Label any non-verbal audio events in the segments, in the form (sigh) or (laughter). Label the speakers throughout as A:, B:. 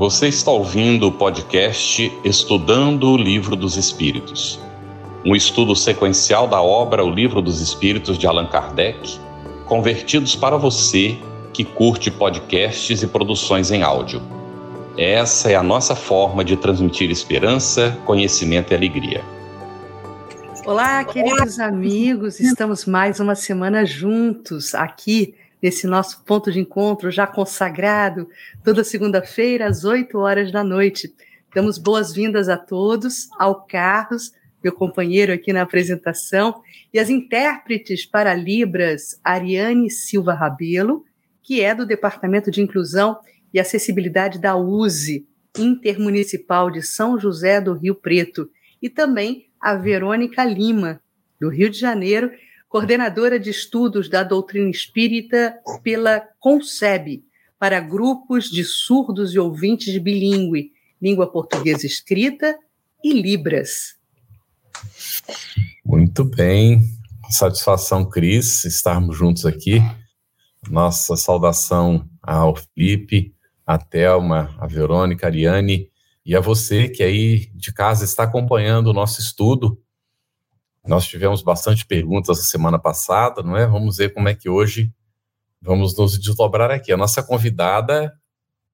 A: Você está ouvindo o podcast Estudando o Livro dos Espíritos, um estudo sequencial da obra O Livro dos Espíritos de Allan Kardec, convertidos para você que curte podcasts e produções em áudio. Essa é a nossa forma de transmitir esperança, conhecimento e alegria.
B: Olá, queridos amigos, estamos mais uma semana juntos aqui nesse nosso ponto de encontro já consagrado, toda segunda-feira às 8 horas da noite. Damos boas-vindas a todos, ao Carlos, meu companheiro aqui na apresentação, e as intérpretes para Libras, Ariane Silva Rabelo, que é do Departamento de Inclusão e Acessibilidade da USE, Intermunicipal de São José do Rio Preto, e também a Verônica Lima, do Rio de Janeiro, coordenadora de estudos da doutrina espírita pela CONCEB, para grupos de surdos e ouvintes bilíngue, língua portuguesa escrita e Libras.
C: Muito bem, satisfação, Cris, estarmos juntos aqui. Nossa saudação ao Felipe, a Thelma, a Verônica, a Ariane e a você que aí de casa está acompanhando o nosso estudo nós tivemos bastante perguntas a semana passada, não é? Vamos ver como é que hoje vamos nos desdobrar aqui. A nossa convidada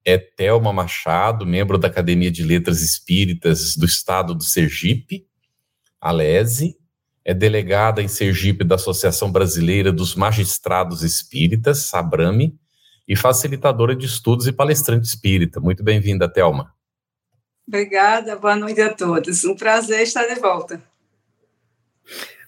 C: é Thelma Machado, membro da Academia de Letras Espíritas do Estado do Sergipe, Alese, é delegada em Sergipe da Associação Brasileira dos Magistrados Espíritas, SABRAME, e facilitadora de estudos e palestrante espírita. Muito bem-vinda, Thelma.
D: Obrigada, boa noite a todos. Um prazer estar de volta.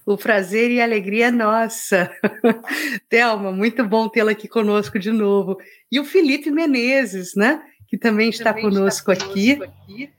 B: O prazer e a alegria é nossa. (laughs) Thelma, muito bom tê-la aqui conosco de novo. E o Felipe Menezes, né? Que também está, também conosco, está aqui. conosco aqui.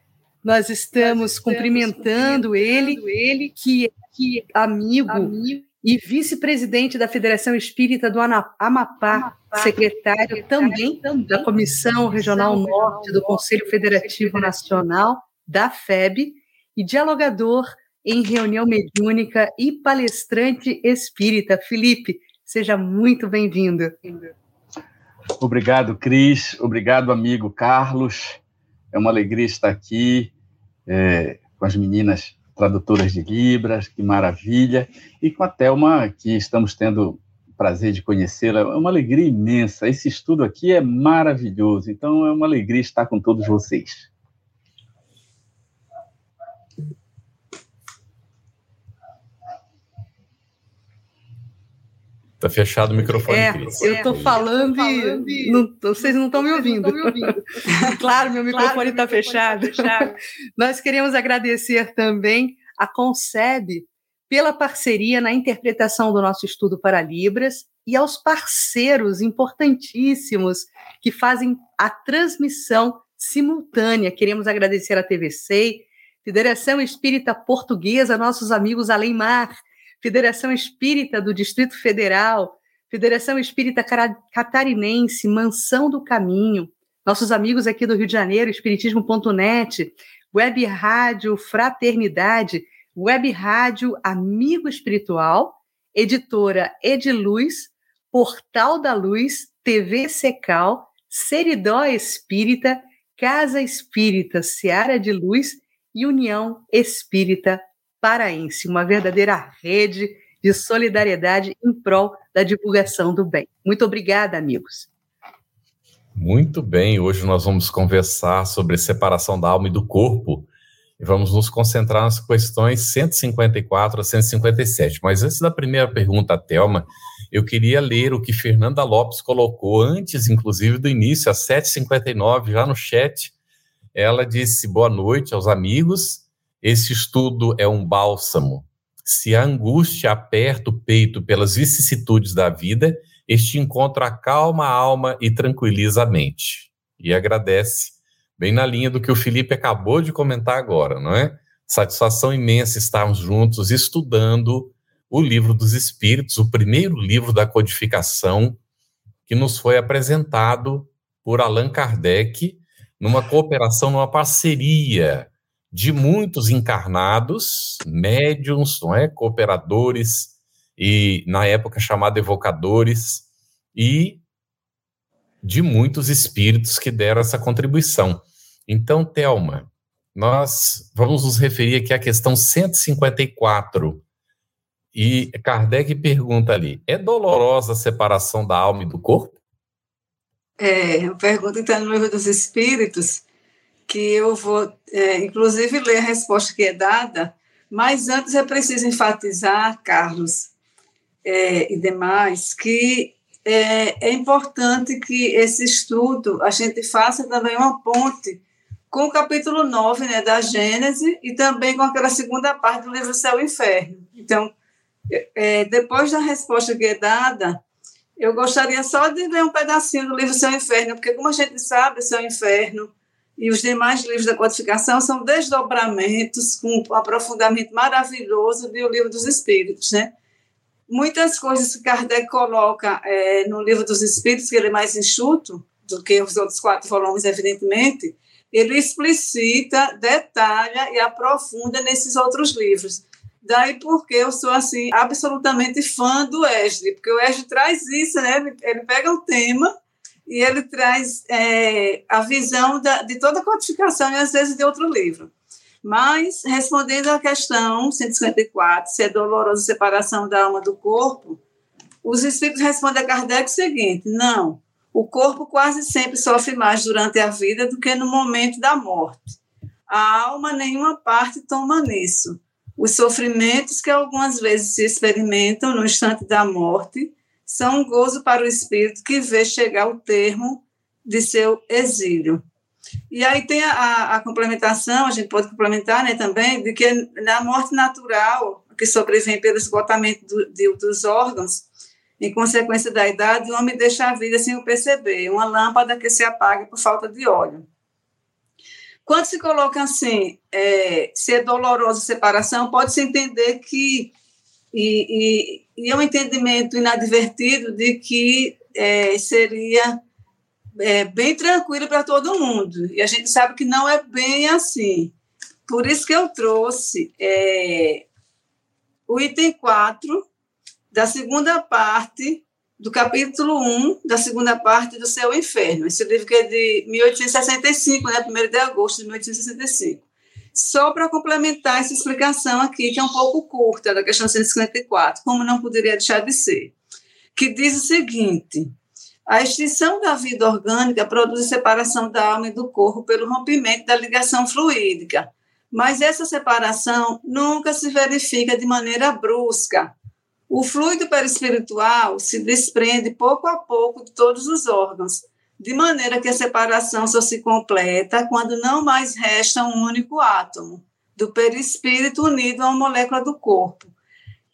B: Nós estamos, Nós estamos cumprimentando, cumprimentando ele, ele, que é que amigo, amigo e vice-presidente da Federação Espírita do Amapá, Amapá secretário, secretário também, também da Comissão Regional Norte do Conselho Federativo Nacional da FEB e dialogador em reunião mediúnica e palestrante espírita. Felipe, seja muito bem-vindo.
E: Obrigado, Cris. Obrigado, amigo Carlos. É uma alegria estar aqui é, com as meninas tradutoras de Libras, que maravilha. E com a Thelma, que estamos tendo o prazer de conhecê-la. É uma alegria imensa. Esse estudo aqui é maravilhoso. Então, é uma alegria estar com todos vocês.
C: Tá fechado o microfone,
B: é, Cris. Eu tô falando, falando e, não, vocês não estão me ouvindo. Me (laughs) ouvindo. claro, meu microfone está claro, fechado. Tá fechado. (laughs) Nós queremos agradecer também a Concebe pela parceria na interpretação do nosso estudo para Libras e aos parceiros importantíssimos que fazem a transmissão simultânea. Queremos agradecer a TVC, Federação Espírita Portuguesa, nossos amigos Além Mar, Federação Espírita do Distrito Federal, Federação Espírita Catarinense, Mansão do Caminho, nossos amigos aqui do Rio de Janeiro, Espiritismo.net, Web Rádio Fraternidade, Web Rádio Amigo Espiritual, Editora Ediluz, Portal da Luz, TV Secal, Seridó Espírita, Casa Espírita Seara de Luz e União Espírita paraense, uma verdadeira rede de solidariedade em prol da divulgação do bem. Muito obrigada, amigos.
C: Muito bem, hoje nós vamos conversar sobre separação da alma e do corpo e vamos nos concentrar nas questões 154 a 157. Mas antes da primeira pergunta, Thelma, eu queria ler o que Fernanda Lopes colocou antes, inclusive, do início, às 7h59, já no chat. Ela disse boa noite aos amigos esse estudo é um bálsamo. Se a angústia aperta o peito pelas vicissitudes da vida, este encontra acalma a alma e tranquiliza a mente. E agradece, bem na linha do que o Felipe acabou de comentar agora, não é? Satisfação imensa estarmos juntos estudando o livro dos Espíritos, o primeiro livro da codificação que nos foi apresentado por Allan Kardec, numa cooperação, numa parceria de muitos encarnados, médiums, não é, cooperadores e na época chamado evocadores e de muitos espíritos que deram essa contribuição. Então, Telma, nós vamos nos referir aqui à questão 154. E Kardec pergunta ali: é dolorosa a separação da alma e do corpo?
D: É, pergunta está no livro dos Espíritos, que eu vou, é, inclusive, ler a resposta que é dada, mas antes é preciso enfatizar, Carlos é, e demais, que é, é importante que esse estudo a gente faça também uma ponte com o capítulo 9 né, da Gênese e também com aquela segunda parte do livro Céu e Inferno. Então, é, depois da resposta que é dada, eu gostaria só de ler um pedacinho do livro Céu e Inferno, porque, como a gente sabe, Céu e Inferno e os demais livros da codificação são desdobramentos com um aprofundamento maravilhoso do livro dos Espíritos, né? Muitas coisas que Kardec coloca é, no livro dos Espíritos, que ele é mais enxuto do que os outros quatro volumes, evidentemente, ele explicita, detalha e aprofunda nesses outros livros. Daí porque eu sou assim absolutamente fã do Esdre, porque o Esdre traz isso, né? Ele, pega o tema e ele traz é, a visão da, de toda a codificação e às vezes de outro livro. Mas, respondendo à questão 154, se é dolorosa a separação da alma do corpo, os espíritos respondem a Kardec o seguinte: não, o corpo quase sempre sofre mais durante a vida do que no momento da morte. A alma, nenhuma parte toma nisso. Os sofrimentos que algumas vezes se experimentam no instante da morte são um gozo para o espírito que vê chegar o termo de seu exílio. E aí tem a, a, complementação, a gente pode complementar né, também, de que na morte natural, que sobrevém pelo esgotamento do, de, dos órgãos, em consequência da idade, o homem deixa a vida sem o perceber, uma lâmpada que se apaga por falta de óleo. Quando se coloca assim, é, se é dolorosa separação, pode-se entender que, e, e, e, é um entendimento inadvertido de que é, seria é, bem tranquilo para todo mundo. E a gente sabe que não é bem assim. Por isso que eu trouxe é, o item 4 da segunda parte do capítulo 1 da segunda parte do Céu e Inferno. Esse livro que é de 1865, né, 1 de agosto de 1865. Só para complementar essa explicação aqui, que é um pouco curta, da questão 154, como não poderia deixar de ser, que diz o seguinte: a extinção da vida orgânica produz separação da alma e do corpo pelo rompimento da ligação fluídica, mas essa separação nunca se verifica de maneira brusca. O fluido perispiritual se desprende pouco a pouco de todos os órgãos, de maneira que a separação só se completa quando não mais resta um único átomo do perispírito unido a uma molécula do corpo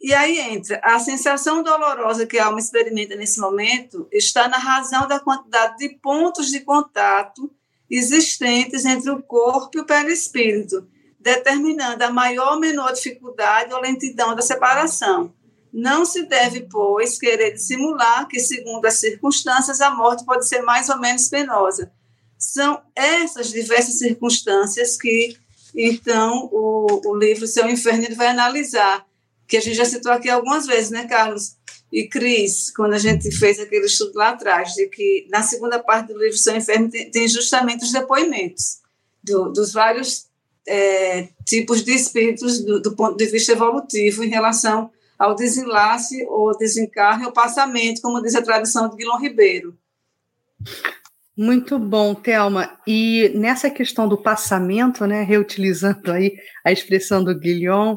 D: e aí entra a sensação dolorosa que a alma experimenta nesse momento está na razão da quantidade de pontos de contato existentes entre o corpo e o perispírito, determinando a maior ou menor dificuldade ou lentidão da separação. Não se deve, pois, querer dissimular que, segundo as circunstâncias, a morte pode ser mais ou menos penosa. São essas diversas circunstâncias que, então, o, o livro Seu Inferno vai analisar que a gente já citou aqui algumas vezes, né, Carlos? E Cris, quando a gente fez aquele estudo lá atrás, de que na segunda parte do livro São Enfermo tem, tem justamente os depoimentos do, dos vários é, tipos de espíritos do, do, ponto de vista evolutivo em relação ao desenlace ou desencarne ou passamento, como diz a tradição de Guilherme Ribeiro.
B: Muito bom, Thelma. E nessa questão do passamento, né, reutilizando aí a expressão do Guilhom,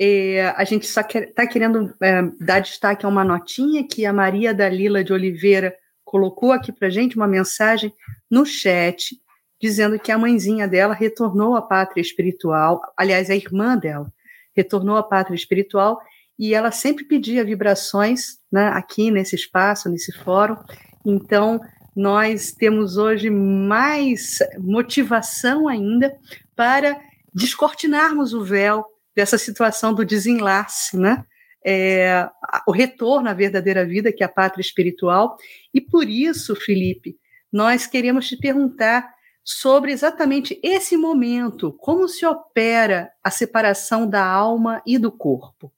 B: é, a gente só está querendo é, dar destaque a uma notinha que a Maria Dalila de Oliveira colocou aqui para gente, uma mensagem no chat, dizendo que a mãezinha dela retornou à pátria espiritual, aliás, a irmã dela retornou à pátria espiritual e ela sempre pedia vibrações né, aqui nesse espaço, nesse fórum. Então, nós temos hoje mais motivação ainda para descortinarmos o véu dessa situação do desenlace, né? É, o retorno à verdadeira vida, que é a pátria espiritual. E por isso, Felipe, nós queremos te perguntar sobre exatamente esse momento, como se opera a separação da alma e do corpo.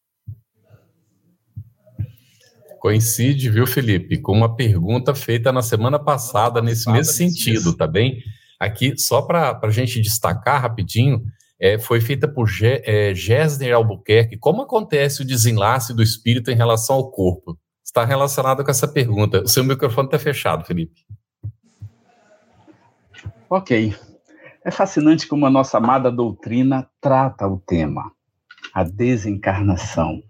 C: Coincide, viu, Felipe, com uma pergunta feita na semana passada nesse mesmo sentido, tá bem? aqui, só para a gente destacar rapidinho, é, foi feita por Ge, é, Gessner Albuquerque. Como acontece o desenlace do espírito em relação ao corpo? Está relacionado com essa pergunta. O seu microfone está fechado, Felipe.
E: Ok. É fascinante como a nossa amada doutrina trata o tema, a desencarnação.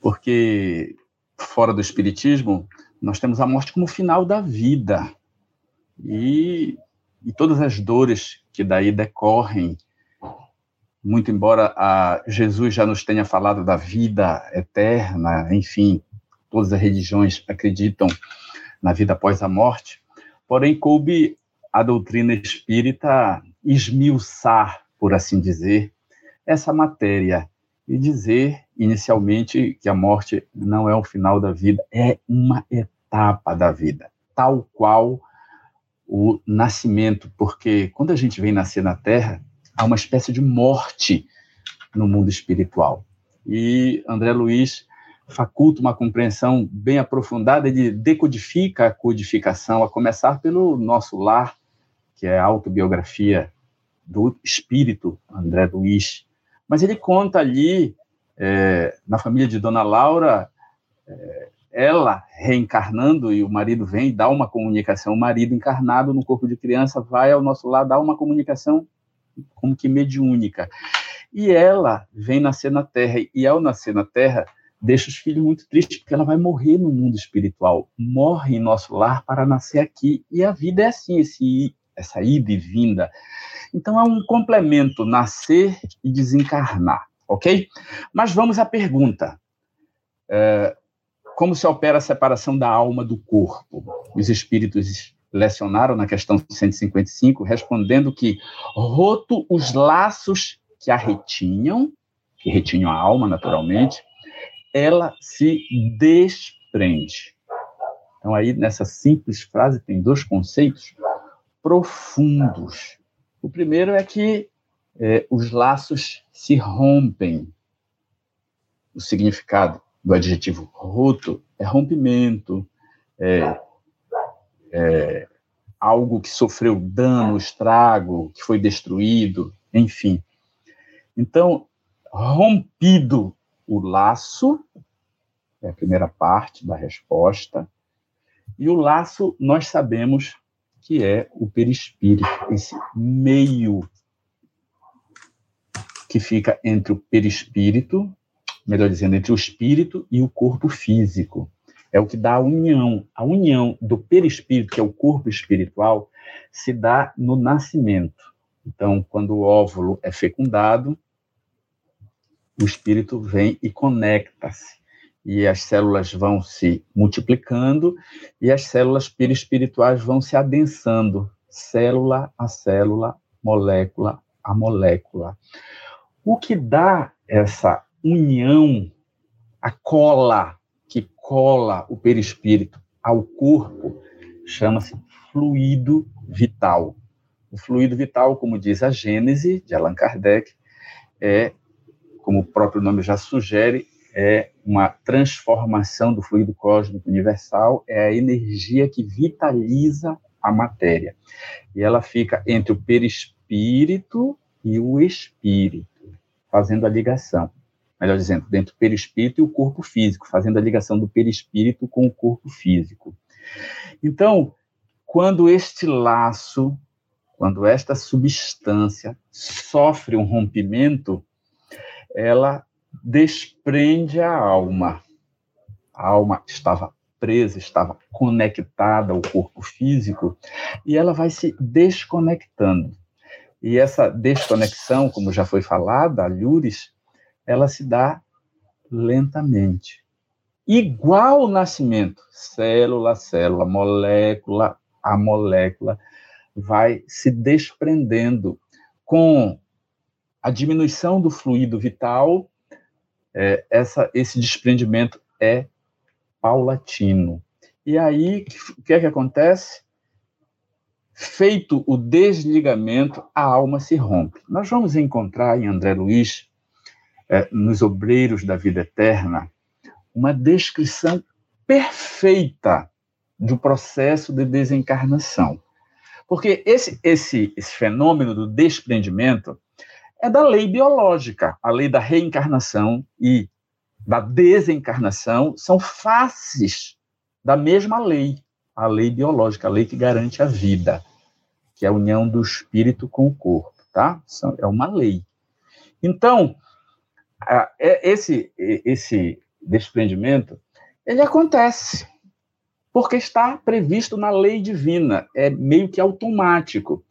E: Porque fora do espiritismo, nós temos a morte como final da vida. E, e todas as dores que daí decorrem, muito embora Jesus já nos tenha falado da vida eterna, enfim, todas as religiões acreditam na vida após a morte, porém coube a doutrina espírita esmiuçar, por assim dizer, essa matéria e dizer inicialmente que a morte não é o final da vida, é uma etapa da vida, tal qual o nascimento, porque quando a gente vem nascer na Terra, há uma espécie de morte no mundo espiritual. E André Luiz faculta uma compreensão bem aprofundada, ele decodifica a codificação, a começar pelo nosso lar, que é a autobiografia do espírito André Luiz. Mas ele conta ali, é, na família de Dona Laura, é, ela reencarnando e o marido vem dá uma comunicação. O marido encarnado no corpo de criança vai ao nosso lado, dá uma comunicação como que mediúnica. E ela vem nascer na Terra, e ao nascer na Terra, deixa os filhos muito tristes, porque ela vai morrer no mundo espiritual, morre em nosso lar para nascer aqui. E a vida é assim, esse, essa ida e vinda. Então é um complemento, nascer e desencarnar, ok? Mas vamos à pergunta. É, como se opera a separação da alma do corpo? Os espíritos lecionaram na questão 155, respondendo que, roto os laços que a retinham, que retinham a alma naturalmente, ela se desprende. Então, aí, nessa simples frase, tem dois conceitos profundos. O primeiro é que é, os laços se rompem. O significado do adjetivo roto é rompimento, é, é, algo que sofreu dano, estrago, que foi destruído, enfim. Então, rompido o laço, é a primeira parte da resposta, e o laço nós sabemos que é o perispírito, esse meio que fica entre o perispírito, melhor dizendo, entre o espírito e o corpo físico é o que dá a união. A união do perispírito, que é o corpo espiritual, se dá no nascimento. Então, quando o óvulo é fecundado, o espírito vem e conecta-se. E as células vão se multiplicando e as células perispirituais vão se adensando, célula a célula, molécula a molécula. O que dá essa união, a cola que cola o perispírito ao corpo chama-se fluido vital. O fluido vital, como diz a Gênese de Allan Kardec, é, como o próprio nome já sugere, é uma transformação do fluido cósmico universal, é a energia que vitaliza a matéria. E ela fica entre o perispírito e o espírito, fazendo a ligação melhor dizendo, dentro do perispírito e o corpo físico, fazendo a ligação do perispírito com o corpo físico. Então, quando este laço, quando esta substância sofre um rompimento, ela desprende a alma. A alma estava presa, estava conectada ao corpo físico, e ela vai se desconectando. E essa desconexão, como já foi falada, a Lures, ela se dá lentamente. Igual o nascimento, célula a célula, molécula a molécula, vai se desprendendo com a diminuição do fluido vital, é, essa, esse desprendimento é paulatino. E aí, o que é que acontece? Feito o desligamento, a alma se rompe. Nós vamos encontrar em André Luiz é, nos Obreiros da Vida Eterna, uma descrição perfeita do processo de desencarnação. Porque esse, esse, esse fenômeno do desprendimento é da lei biológica, a lei da reencarnação e da desencarnação são faces da mesma lei, a lei biológica, a lei que garante a vida, que é a união do espírito com o corpo, tá? É uma lei. Então, é, esse esse desprendimento ele acontece porque está previsto na lei divina, é meio que automático.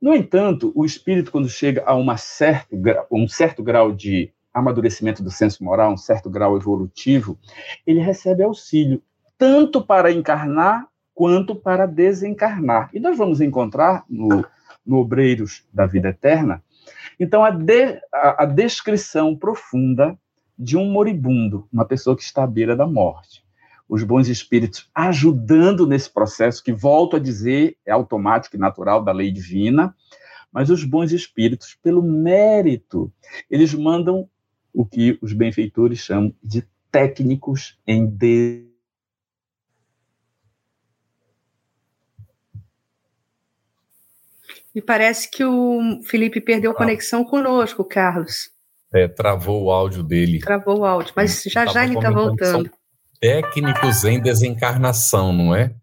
E: No entanto, o espírito, quando chega a uma certo, um certo grau de amadurecimento do senso moral, um certo grau evolutivo, ele recebe auxílio, tanto para encarnar quanto para desencarnar. E nós vamos encontrar no, no Obreiros da Vida Eterna, então, a, de, a, a descrição profunda de um moribundo, uma pessoa que está à beira da morte os bons espíritos ajudando nesse processo, que, volto a dizer, é automático e natural da lei divina, mas os bons espíritos, pelo mérito, eles mandam o que os benfeitores chamam de técnicos em de
B: E parece que o Felipe perdeu ah. conexão conosco, Carlos.
C: É, travou o áudio dele.
B: Travou o áudio, mas já já ele está voltando
C: técnicos em desencarnação, não é?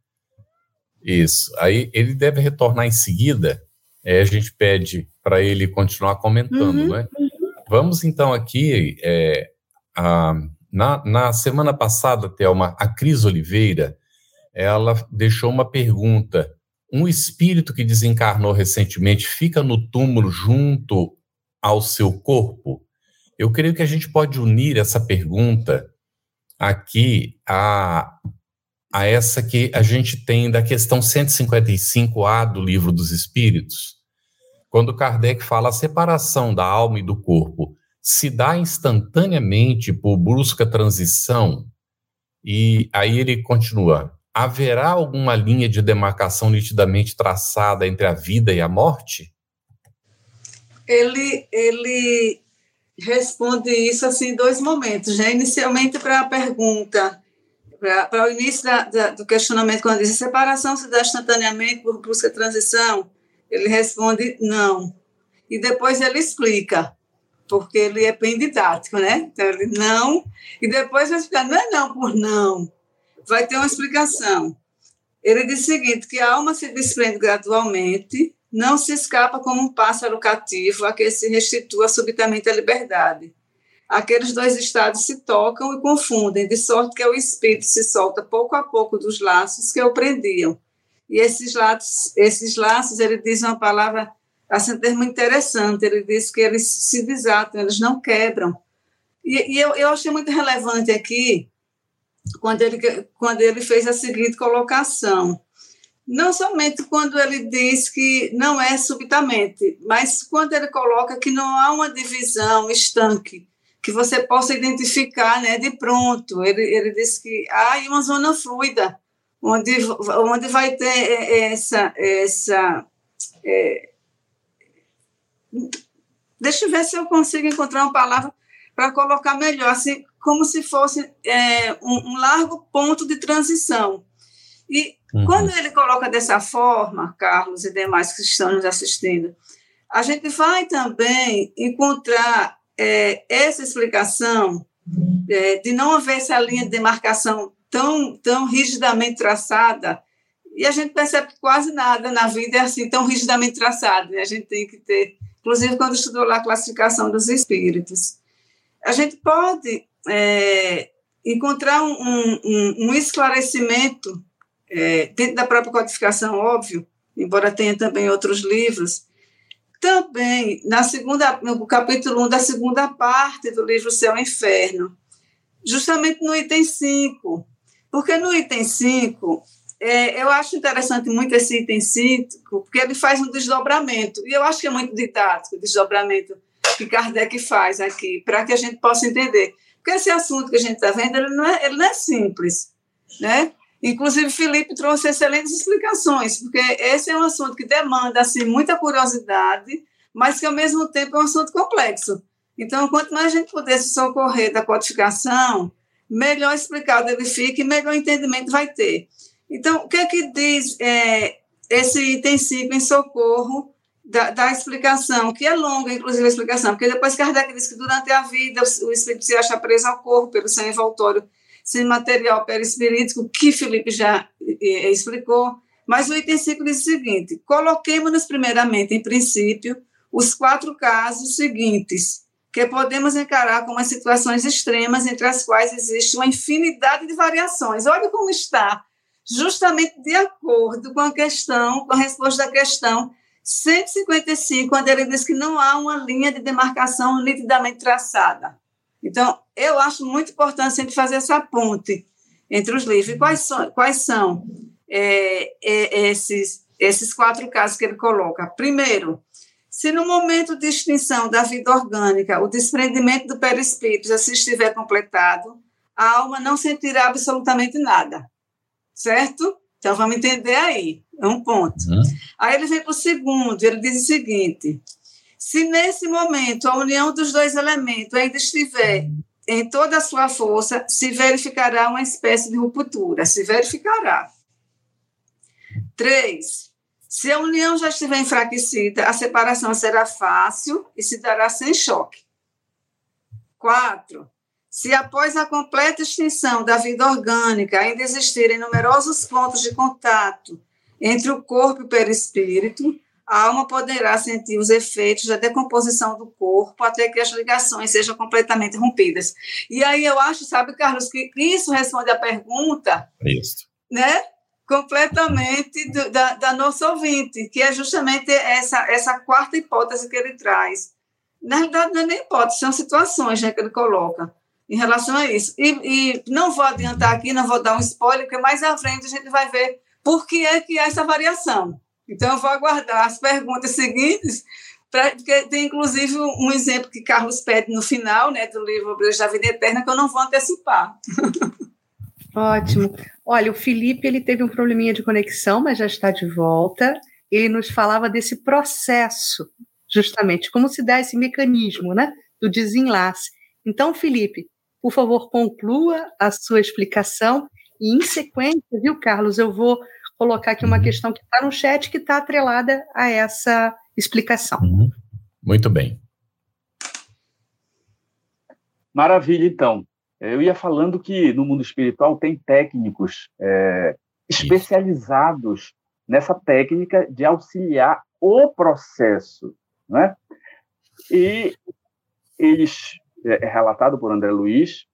C: Isso. Aí ele deve retornar em seguida. É, a gente pede para ele continuar comentando, uhum. né? Vamos então aqui. É, a, na, na semana passada, Thelma, a Cris Oliveira, ela deixou uma pergunta. Um espírito que desencarnou recentemente fica no túmulo junto ao seu corpo? Eu creio que a gente pode unir essa pergunta aqui a, a essa que a gente tem da questão 155A do Livro dos Espíritos, quando Kardec fala a separação da alma e do corpo se dá instantaneamente por brusca transição, e aí ele continua: haverá alguma linha de demarcação nitidamente traçada entre a vida e a morte?
D: Ele, ele responde isso assim em dois momentos. Já inicialmente para a pergunta, para o início da, da, do questionamento, quando diz separação se dá instantaneamente por busca de transição, ele responde não. E depois ele explica, porque ele é bem didático, né? Então ele não, e depois vai explicar, não é não por não, vai ter uma explicação. Ele diz o seguinte, que a alma se desprende gradualmente não se escapa como um pássaro cativo a que se restitua subitamente a liberdade. Aqueles dois estados se tocam e confundem, de sorte que o espírito se solta pouco a pouco dos laços que o prendiam. E esses laços, esses laços ele diz uma palavra, assim, um termo interessante, ele diz que eles se desatam, eles não quebram. E, e eu, eu achei muito relevante aqui, quando ele, quando ele fez a seguinte colocação não somente quando ele diz que não é subitamente, mas quando ele coloca que não há uma divisão estanque, que você possa identificar né, de pronto. Ele, ele diz que há uma zona fluida, onde, onde vai ter é, é, essa. essa é... Deixa eu ver se eu consigo encontrar uma palavra para colocar melhor, assim, como se fosse é, um, um largo ponto de transição. E Uhum. Quando ele coloca dessa forma, Carlos e demais que estão nos assistindo, a gente vai também encontrar é, essa explicação é, de não haver essa linha de demarcação tão, tão rigidamente traçada, e a gente percebe que quase nada na vida é assim tão rigidamente traçado. Né? A gente tem que ter, inclusive quando estudou lá a classificação dos espíritos, a gente pode é, encontrar um, um, um esclarecimento é, dentro da própria codificação, óbvio, embora tenha também outros livros, também na segunda, no capítulo 1 da segunda parte do livro Céu e Inferno, justamente no item 5, porque no item 5, é, eu acho interessante muito esse item 5, porque ele faz um desdobramento, e eu acho que é muito didático o desdobramento que Kardec faz aqui, para que a gente possa entender. Porque esse assunto que a gente está vendo, ele não, é, ele não é simples, né? Inclusive, Felipe trouxe excelentes explicações, porque esse é um assunto que demanda assim, muita curiosidade, mas que, ao mesmo tempo, é um assunto complexo. Então, quanto mais a gente puder se socorrer da codificação, melhor explicado ele fica e melhor entendimento vai ter. Então, o que é que diz é, esse item 5 em socorro da, da, explicação, que é longa, inclusive, a explicação, porque depois Kardec diz que durante a vida o espírito se acha preso ao corpo pelo sangue envoltório sem material perispirítico, que Felipe já eh, explicou, mas o item 5 diz o seguinte: coloquemos-nos primeiramente, em princípio, os quatro casos seguintes, que podemos encarar como as situações extremas entre as quais existe uma infinidade de variações. Olha como está, justamente de acordo com a questão, com a resposta da questão 155, quando ele diz que não há uma linha de demarcação nitidamente traçada. Então, eu acho muito importante sempre fazer essa ponte entre os livros. E quais são, quais são é, é, esses, esses quatro casos que ele coloca? Primeiro, se no momento de extinção da vida orgânica o desprendimento do perispírito já se estiver completado, a alma não sentirá absolutamente nada, certo? Então vamos entender aí, é um ponto. Uhum. Aí ele vem para o segundo, ele diz o seguinte: se nesse momento a união dos dois elementos ainda estiver em toda a sua força, se verificará uma espécie de ruptura, se verificará. Três, se a união já estiver enfraquecida, a separação será fácil e se dará sem choque. Quatro, se após a completa extinção da vida orgânica ainda existirem numerosos pontos de contato entre o corpo e o perispírito, a alma poderá sentir os efeitos da decomposição do corpo até que as ligações sejam completamente rompidas. E aí eu acho, sabe, Carlos, que isso responde à pergunta,
C: isso.
D: né? completamente do, da, da nossa ouvinte, que é justamente essa, essa quarta hipótese que ele traz. Na realidade, não é nem hipótese, são situações né, que ele coloca em relação a isso. E, e, não vou adiantar aqui, não vou dar um spoiler, porque mais à frente a gente vai ver por que é que há essa variação. Então, eu vou aguardar as perguntas seguintes, pra, porque tem inclusive um exemplo que Carlos pede no final né, do livro Obreiros da Vida Eterna, que eu não vou antecipar. (laughs)
B: Ótimo. Olha, o Felipe ele teve um probleminha de conexão, mas já está de volta. Ele nos falava desse processo, justamente, como se dá esse mecanismo, né, do desenlace. Então, Felipe, por favor, conclua a sua explicação e, em sequência, viu, Carlos, eu vou colocar aqui uma uhum. questão que está no chat que está atrelada a essa explicação. Uhum.
C: Muito bem.
E: Maravilha, então. Eu ia falando que no mundo espiritual tem técnicos é, especializados Isso. nessa técnica de auxiliar o processo, né? E eles é, é relatado por André Luiz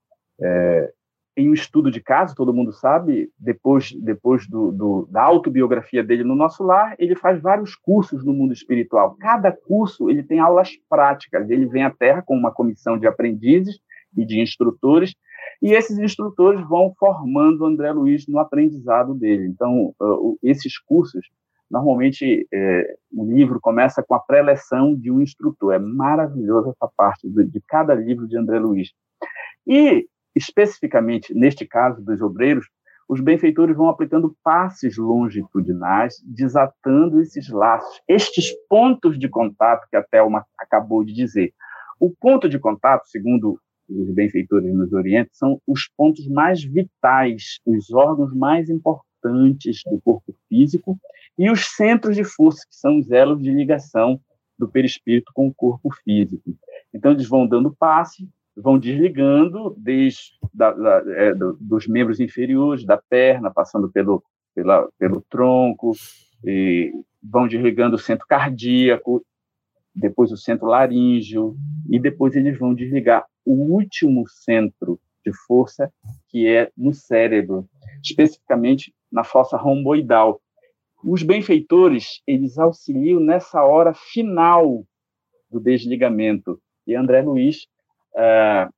E: é, em um estudo de caso, todo mundo sabe, depois depois do, do, da autobiografia dele no nosso lar, ele faz vários cursos no mundo espiritual. Cada curso ele tem aulas práticas. Ele vem à Terra com uma comissão de aprendizes e de instrutores, e esses instrutores vão formando o André Luiz no aprendizado dele. Então, esses cursos, normalmente, é, o livro começa com a preleção de um instrutor. É maravilhosa essa parte de, de cada livro de André Luiz. E, especificamente, neste caso dos obreiros, os benfeitores vão aplicando passes longitudinais, desatando esses laços, estes pontos de contato que a Thelma acabou de dizer. O ponto de contato, segundo os benfeitores nos orientam, são os pontos mais vitais, os órgãos mais importantes do corpo físico e os centros de força, que são os elos de ligação do perispírito com o corpo físico. Então, eles vão dando passe, vão desligando desde da, da, é, do, dos membros inferiores, da perna, passando pelo, pela, pelo tronco, e vão desligando o centro cardíaco, depois o centro laríngeo, e depois eles vão desligar o último centro de força, que é no cérebro, especificamente na fossa romboidal. Os benfeitores, eles auxiliam nessa hora final do desligamento. E André Luiz uh,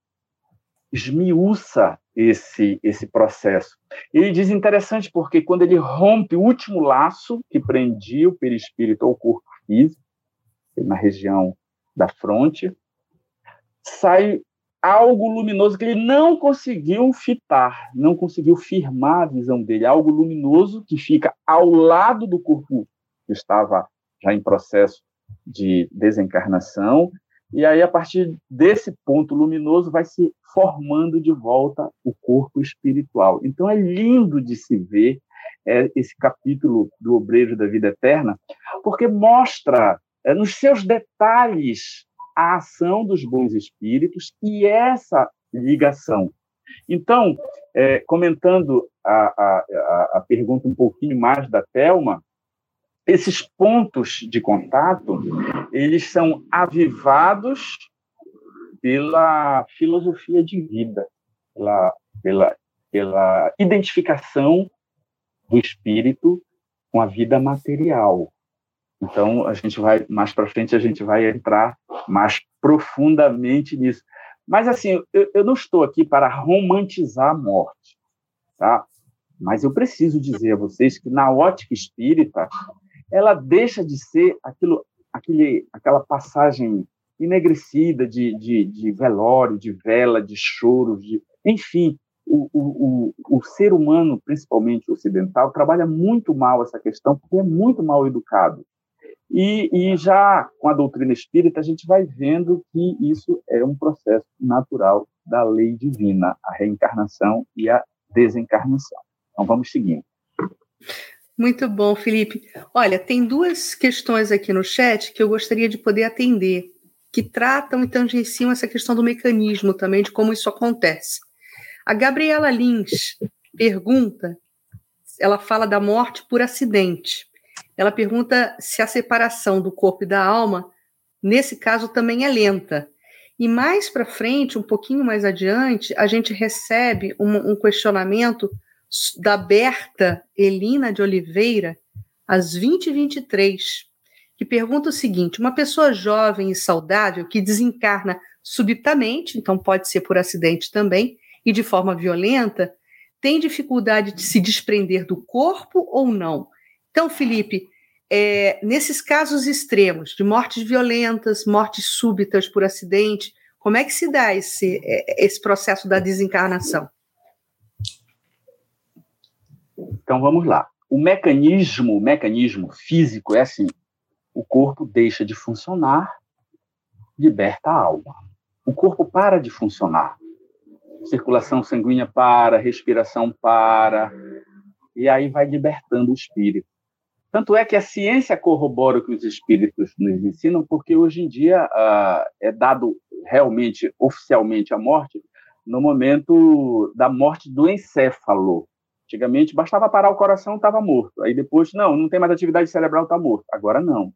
E: esmiuça esse, esse processo. Ele diz interessante porque quando ele rompe o último laço que prendia o perispírito ao corpo físico, na região da fronte, sai algo luminoso que ele não conseguiu fitar, não conseguiu firmar a visão dele, algo luminoso que fica ao lado do corpo que estava já em processo de desencarnação, e aí a partir desse ponto luminoso vai se formando de volta o corpo espiritual. Então é lindo de se ver é esse capítulo do Obreiro da Vida Eterna, porque mostra é, nos seus detalhes a ação dos bons espíritos e essa ligação. Então, é, comentando a, a, a pergunta um pouquinho mais da Thelma, esses pontos de contato, eles são avivados pela filosofia de vida, pela, pela, pela identificação do espírito com a vida material. Então, a gente vai, mais para frente, a gente vai entrar mais profundamente nisso. Mas, assim, eu, eu não estou aqui para romantizar a morte, tá? Mas eu preciso dizer a vocês que, na ótica espírita, ela deixa de ser aquilo, aquele, aquela passagem enegrecida de, de, de velório, de vela, de choro, de, enfim, o, o, o, o ser humano, principalmente ocidental, trabalha muito mal essa questão porque é muito mal educado. E, e, já com a doutrina espírita, a gente vai vendo que isso é um processo natural da lei divina, a reencarnação e a desencarnação. Então, vamos seguindo.
B: Muito bom, Felipe. Olha, tem duas questões aqui no chat que eu gostaria de poder atender, que tratam e tangenciam essa questão do mecanismo também, de como isso acontece. A Gabriela Lins pergunta, ela fala da morte por acidente. Ela pergunta se a separação do corpo e da alma, nesse caso, também é lenta. E mais para frente, um pouquinho mais adiante, a gente recebe um, um questionamento da Berta Elina de Oliveira, às 20h23, que pergunta o seguinte: uma pessoa jovem e saudável que desencarna subitamente, então pode ser por acidente também, e de forma violenta, tem dificuldade de se desprender do corpo ou não? Então, Felipe, é, nesses casos extremos, de mortes violentas, mortes súbitas por acidente, como é que se dá esse, é, esse processo da desencarnação?
E: Então vamos lá. O mecanismo, o mecanismo físico é assim: o corpo deixa de funcionar, liberta a alma. O corpo para de funcionar. Circulação sanguínea para, respiração para, e aí vai libertando o espírito. Tanto é que a ciência corrobora o que os espíritos nos ensinam, porque hoje em dia uh, é dado realmente, oficialmente, a morte no momento da morte do encéfalo. Antigamente bastava parar o coração, estava morto. Aí depois, não, não tem mais atividade cerebral, está morto. Agora não,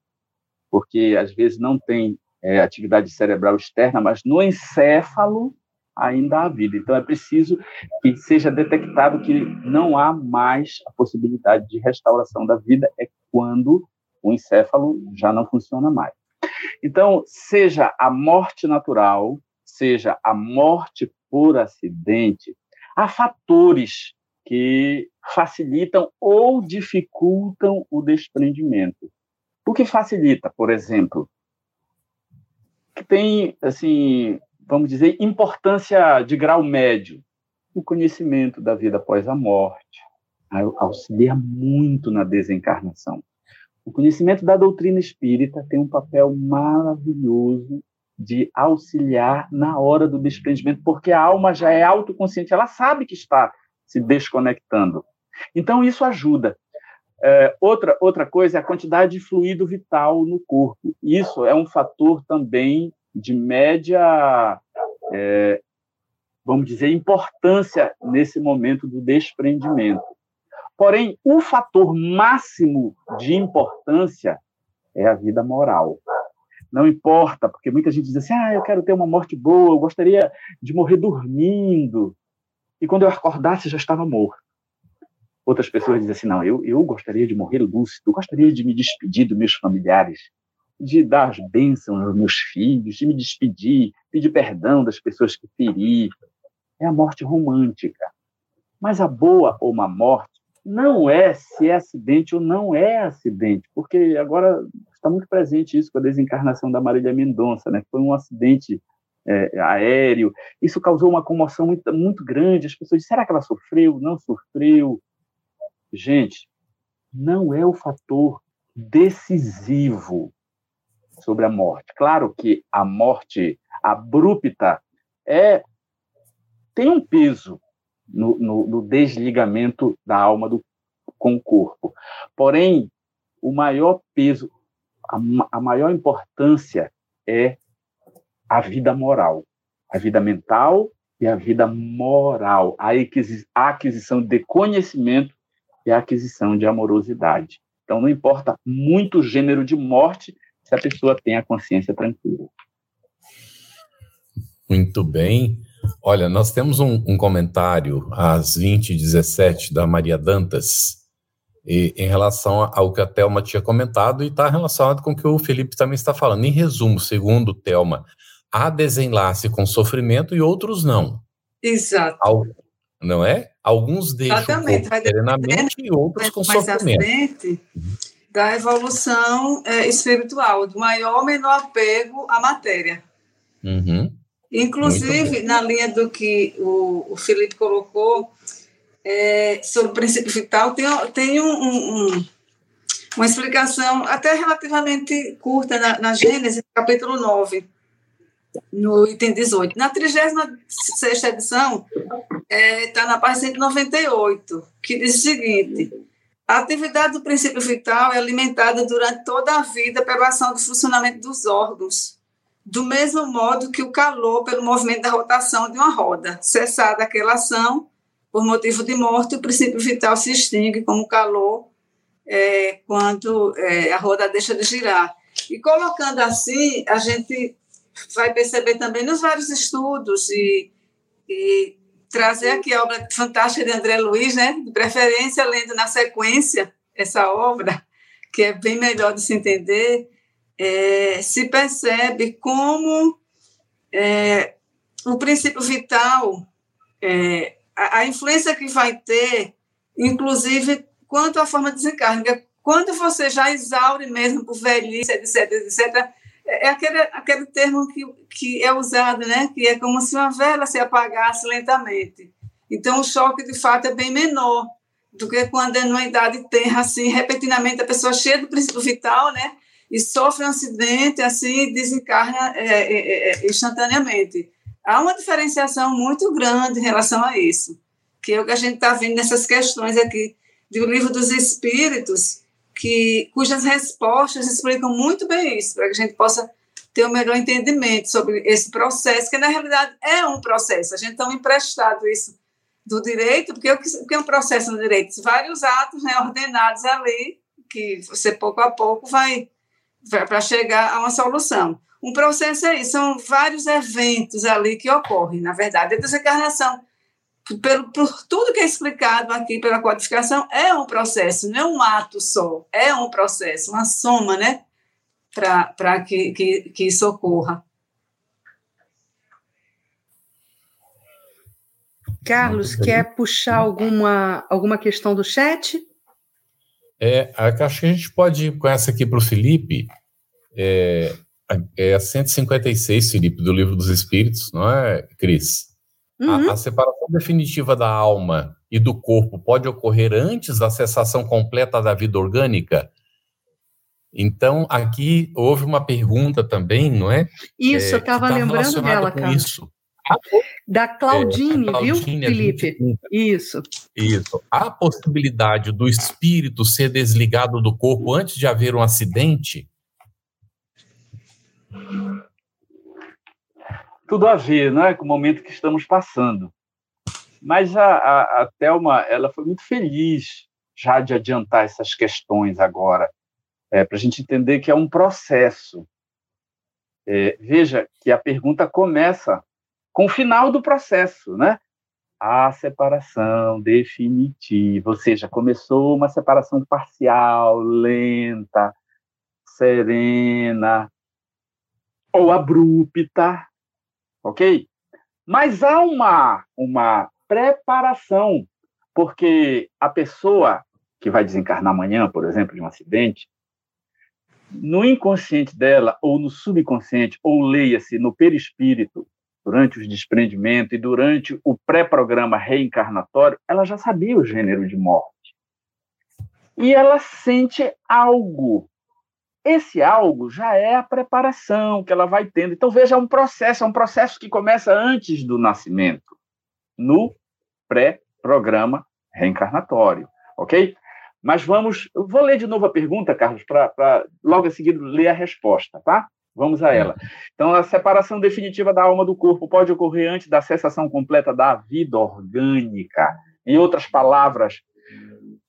E: porque às vezes não tem é, atividade cerebral externa, mas no encéfalo ainda há vida. Então, é preciso que seja detectado que não há mais a possibilidade de restauração da vida, é quando o encéfalo já não funciona mais. Então, seja a morte natural, seja a morte por acidente, há fatores que facilitam ou dificultam o desprendimento. O que facilita, por exemplo, que tem assim vamos dizer, importância de grau médio. O conhecimento da vida após a morte auxilia muito na desencarnação. O conhecimento da doutrina espírita tem um papel maravilhoso de auxiliar na hora do desprendimento, porque a alma já é autoconsciente, ela sabe que está se desconectando. Então, isso ajuda. É, outra, outra coisa é a quantidade de fluido vital no corpo. Isso é um fator também de média, é, vamos dizer, importância nesse momento do desprendimento. Porém, o fator máximo de importância é a vida moral. Não importa, porque muita gente diz assim: ah, eu quero ter uma morte boa, eu gostaria de morrer dormindo. E quando eu acordasse, já estava morto. Outras pessoas dizem assim: não, eu, eu gostaria de morrer lúcido, eu gostaria de me despedir dos meus familiares de dar as bênçãos aos meus filhos, de me despedir, pedir perdão das pessoas que feri. É a morte romântica. Mas a boa ou uma morte não é se é acidente ou não é acidente, porque agora está muito presente isso com a desencarnação da Marília Mendonça, né? Foi um acidente é, aéreo. Isso causou uma comoção muito, muito grande. As pessoas disseram, será que ela sofreu? Não sofreu? Gente, não é o fator decisivo sobre a morte. Claro que a morte abrupta é tem um peso no, no, no desligamento da alma do com o corpo. Porém, o maior peso, a, a maior importância é a vida moral, a vida mental e a vida moral, a aquisição de conhecimento e a aquisição de amorosidade. Então, não importa muito o gênero de morte, se a pessoa tem a consciência tranquila.
C: Muito bem. Olha, nós temos um, um comentário às 20h17 da Maria Dantas, e, em relação ao que a Thelma tinha comentado, e está relacionado com o que o Felipe também está falando. Em resumo, segundo Thelma, há desenlace com sofrimento e outros não.
D: Exato.
C: Al, não é? Alguns deixam Exatamente. serenamente e outros com mais sofrimento. À frente,
D: da evolução é, espiritual, do maior ou menor apego à matéria.
C: Uhum.
D: Inclusive, na linha do que o, o Felipe colocou é, sobre o princípio vital, tem, tem um, um, uma explicação até relativamente curta na, na Gênesis, capítulo 9, no item 18. Na 36 edição, está é, tá na página 198, que diz o seguinte: a atividade do princípio vital é alimentada durante toda a vida pela ação do funcionamento dos órgãos do mesmo modo que o calor pelo movimento da rotação de uma roda. Cessada aquela ação, por motivo de morte, o princípio vital se extingue como calor é, quando é, a roda deixa de girar. E colocando assim, a gente vai perceber também nos vários estudos e, e trazer aqui a obra fantástica de André Luiz, né? de preferência lendo na sequência essa obra, que é bem melhor de se entender, é, se percebe como é, o princípio vital, é, a, a, influência que vai ter, inclusive quanto à forma de desencarne. Quando você já exaure mesmo por velhice, etc., etc., é aquele, aquele termo que, que é usado, né? que é como se uma vela se apagasse lentamente. Então, o choque, de fato, é bem menor do que quando é numa idade tenra, assim, repentinamente, a pessoa cheia do princípio vital, né? e sofre um acidente assim desencarna é, é, é, é, instantaneamente. Há uma diferenciação muito grande em relação a isso, que é o que a gente está vendo nessas questões aqui do livro dos Espíritos, que cujas respostas explicam muito bem isso, para que a gente possa ter um melhor entendimento sobre esse processo, que na realidade é um processo. A gente está emprestado isso do direito, porque o que é um processo no direito? Vários atos né, ordenados ali, que você pouco a pouco vai para chegar a uma solução. Um processo é isso, são vários eventos ali que ocorrem, na verdade. A desencarnação, pelo, por tudo que é explicado aqui pela codificação, é um processo, não é um ato só, é um processo, uma soma, né? Para que, que, que isso ocorra.
B: Carlos, quer puxar alguma, alguma questão do chat?
C: É, acho que a gente pode ir com essa aqui para o Felipe. É, é a 156, Felipe, do Livro dos Espíritos, não é, Cris? Uhum. A, a, separação definitiva da alma e do corpo pode ocorrer antes da cessação completa da vida orgânica? Então, aqui houve uma pergunta também, não é?
B: Isso, é, eu estava tá lembrando dela, cara. Isso. Da Claudine, é, Claudine viu, Felipe? Isso.
C: Isso. Há possibilidade do espírito ser desligado do corpo antes de haver um acidente?
E: Tudo a ver, né, com o momento que estamos passando. Mas a, a, a Thelma, ela foi muito feliz já de adiantar essas questões agora, é, para a gente entender que é um processo. É, veja que a pergunta começa com o final do processo, né? A separação definitiva, ou seja, começou uma separação parcial, lenta, serena ou abrupta, ok? Mas há uma, uma preparação, porque a pessoa que vai desencarnar amanhã, por exemplo, de um acidente, no inconsciente dela, ou no subconsciente, ou leia-se no perispírito, durante o desprendimento e durante o pré-programa reencarnatório, ela já sabia o gênero de morte. E ela sente algo. Esse algo já é a preparação que ela vai tendo. Então, veja, é um processo, é um processo que começa antes do nascimento, no pré-programa reencarnatório, ok? Mas vamos, vou ler de novo a pergunta, Carlos, para logo a seguir ler a resposta, tá? Vamos a ela. Então, a separação definitiva da alma do corpo pode ocorrer antes da cessação completa da vida orgânica. Em outras palavras,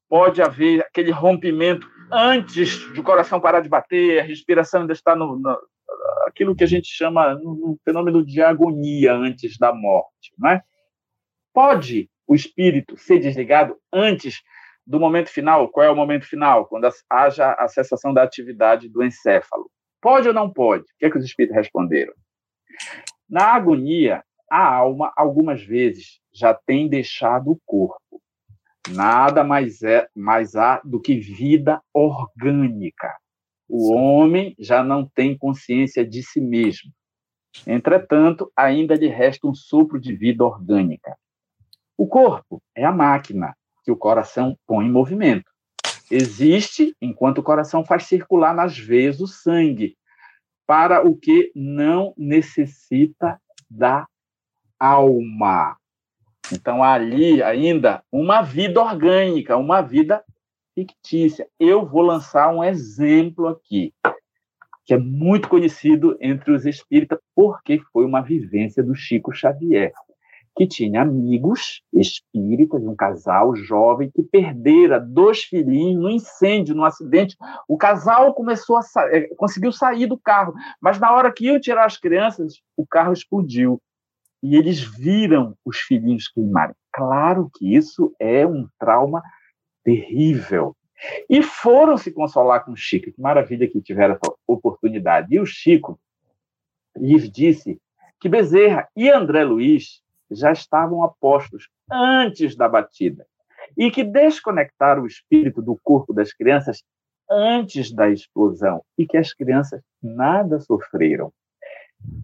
E: pode haver aquele rompimento antes do coração parar de bater, a respiração ainda está no, no aquilo que a gente chama um fenômeno de agonia antes da morte, não é? Pode o espírito ser desligado antes do momento final. Qual é o momento final? Quando haja a cessação da atividade do encéfalo. Pode ou não pode? O que é que os espíritos responderam? Na agonia, a alma, algumas vezes, já tem deixado o corpo. Nada mais, é, mais há do que vida orgânica. O homem já não tem consciência de si mesmo. Entretanto, ainda lhe resta um sopro de vida orgânica. O corpo é a máquina que o coração põe em movimento. Existe enquanto o coração faz circular nas veias o sangue, para o que não necessita da alma. Então, ali ainda uma vida orgânica, uma vida fictícia. Eu vou lançar um exemplo aqui, que é muito conhecido entre os espíritas, porque foi uma vivência do Chico Xavier que tinha amigos espíritas, um casal jovem que perdera dois filhinhos no incêndio, no acidente. O casal começou a sa eh, conseguiu sair do carro, mas na hora que iam tirar as crianças, o carro explodiu e eles viram os filhinhos queimarem. Claro que isso é um trauma terrível. E foram se consolar com o Chico. Que maravilha que tiveram essa oportunidade. E o Chico lhes disse que Bezerra e André Luiz já estavam apostos antes da batida e que desconectaram o espírito do corpo das crianças antes da explosão e que as crianças nada sofreram.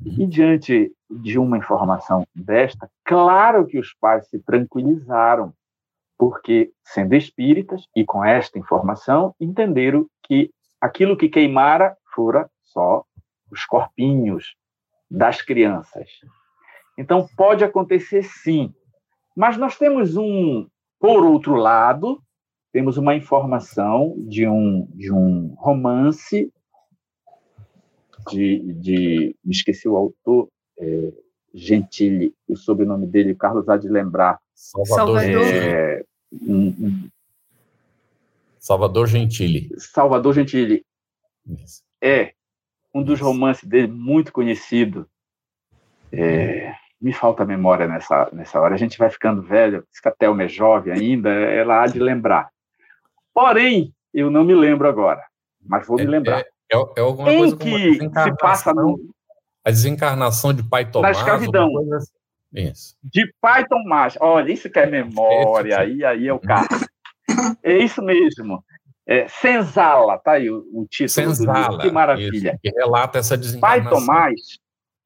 E: E diante de uma informação desta, claro que os pais se tranquilizaram, porque, sendo espíritas e com esta informação, entenderam que aquilo que queimara fora só os corpinhos das crianças. Então, pode acontecer sim. Mas nós temos um, por outro lado, temos uma informação de um, de um romance de, de me esqueci o autor, é, Gentili, o sobrenome dele, o Carlos há de lembrar.
C: Salvador,
E: é, um, um,
C: Salvador Gentili.
E: Salvador Gentili. Isso. É um dos romances dele muito conhecido. É, me falta memória nessa, nessa hora. A gente vai ficando velho, diz que a Thelma é jovem ainda, ela há de lembrar. Porém, eu não me lembro agora, mas vou me é, lembrar.
C: É, é, é alguma
E: em
C: coisa
E: que se passa no...
C: A desencarnação de Pai Tomás.
E: Da escravidão.
C: Assim. Isso.
E: De Pai Tomás. Olha, isso que é memória, aí, aí é o carro. é isso mesmo. É, Senzala, tá aí o, o título
C: Senzala, livro.
E: Que maravilha.
C: Isso, que relata essa desencarnação.
E: Pai Tomás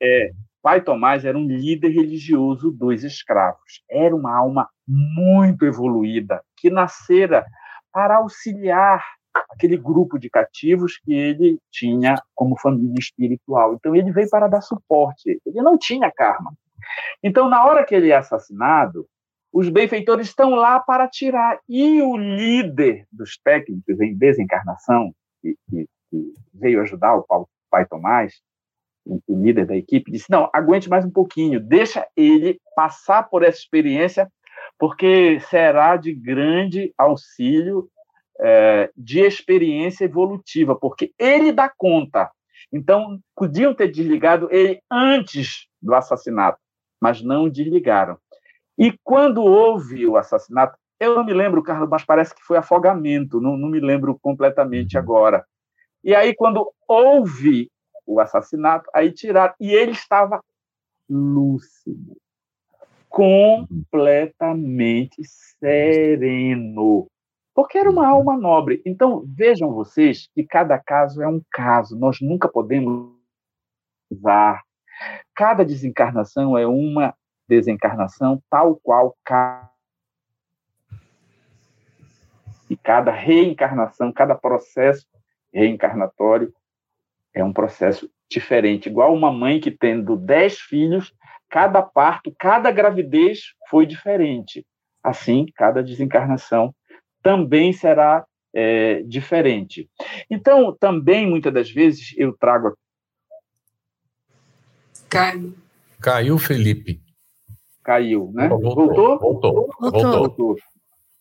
E: é, Pai Tomás era um líder religioso dos escravos. Era uma alma muito evoluída, que nascera para auxiliar aquele grupo de cativos que ele tinha como família espiritual. Então, ele veio para dar suporte. Ele não tinha karma. Então, na hora que ele é assassinado, os benfeitores estão lá para tirar. E o líder dos técnicos em desencarnação, que, que, que veio ajudar o pai Tomás, o líder da equipe, disse: não, aguente mais um pouquinho, deixa ele passar por essa experiência, porque será de grande auxílio é, de experiência evolutiva, porque ele dá conta. Então, podiam ter desligado ele antes do assassinato, mas não desligaram. E quando houve o assassinato, eu não me lembro, Carlos, mas parece que foi afogamento, não, não me lembro completamente agora. E aí, quando houve o assassinato, aí tiraram. E ele estava lúcido, completamente sereno, porque era uma alma nobre. Então, vejam vocês que cada caso é um caso, nós nunca podemos usar. Cada desencarnação é uma desencarnação tal qual cada e cada reencarnação, cada processo reencarnatório é um processo diferente. Igual uma mãe que tendo dez filhos, cada parto, cada gravidez foi diferente. Assim, cada desencarnação também será é, diferente. Então, também, muitas das vezes, eu trago.
C: Caiu. Caiu, Felipe.
E: Caiu, né?
C: Voltou? Voltou. Voltou. Voltou.
E: Voltou.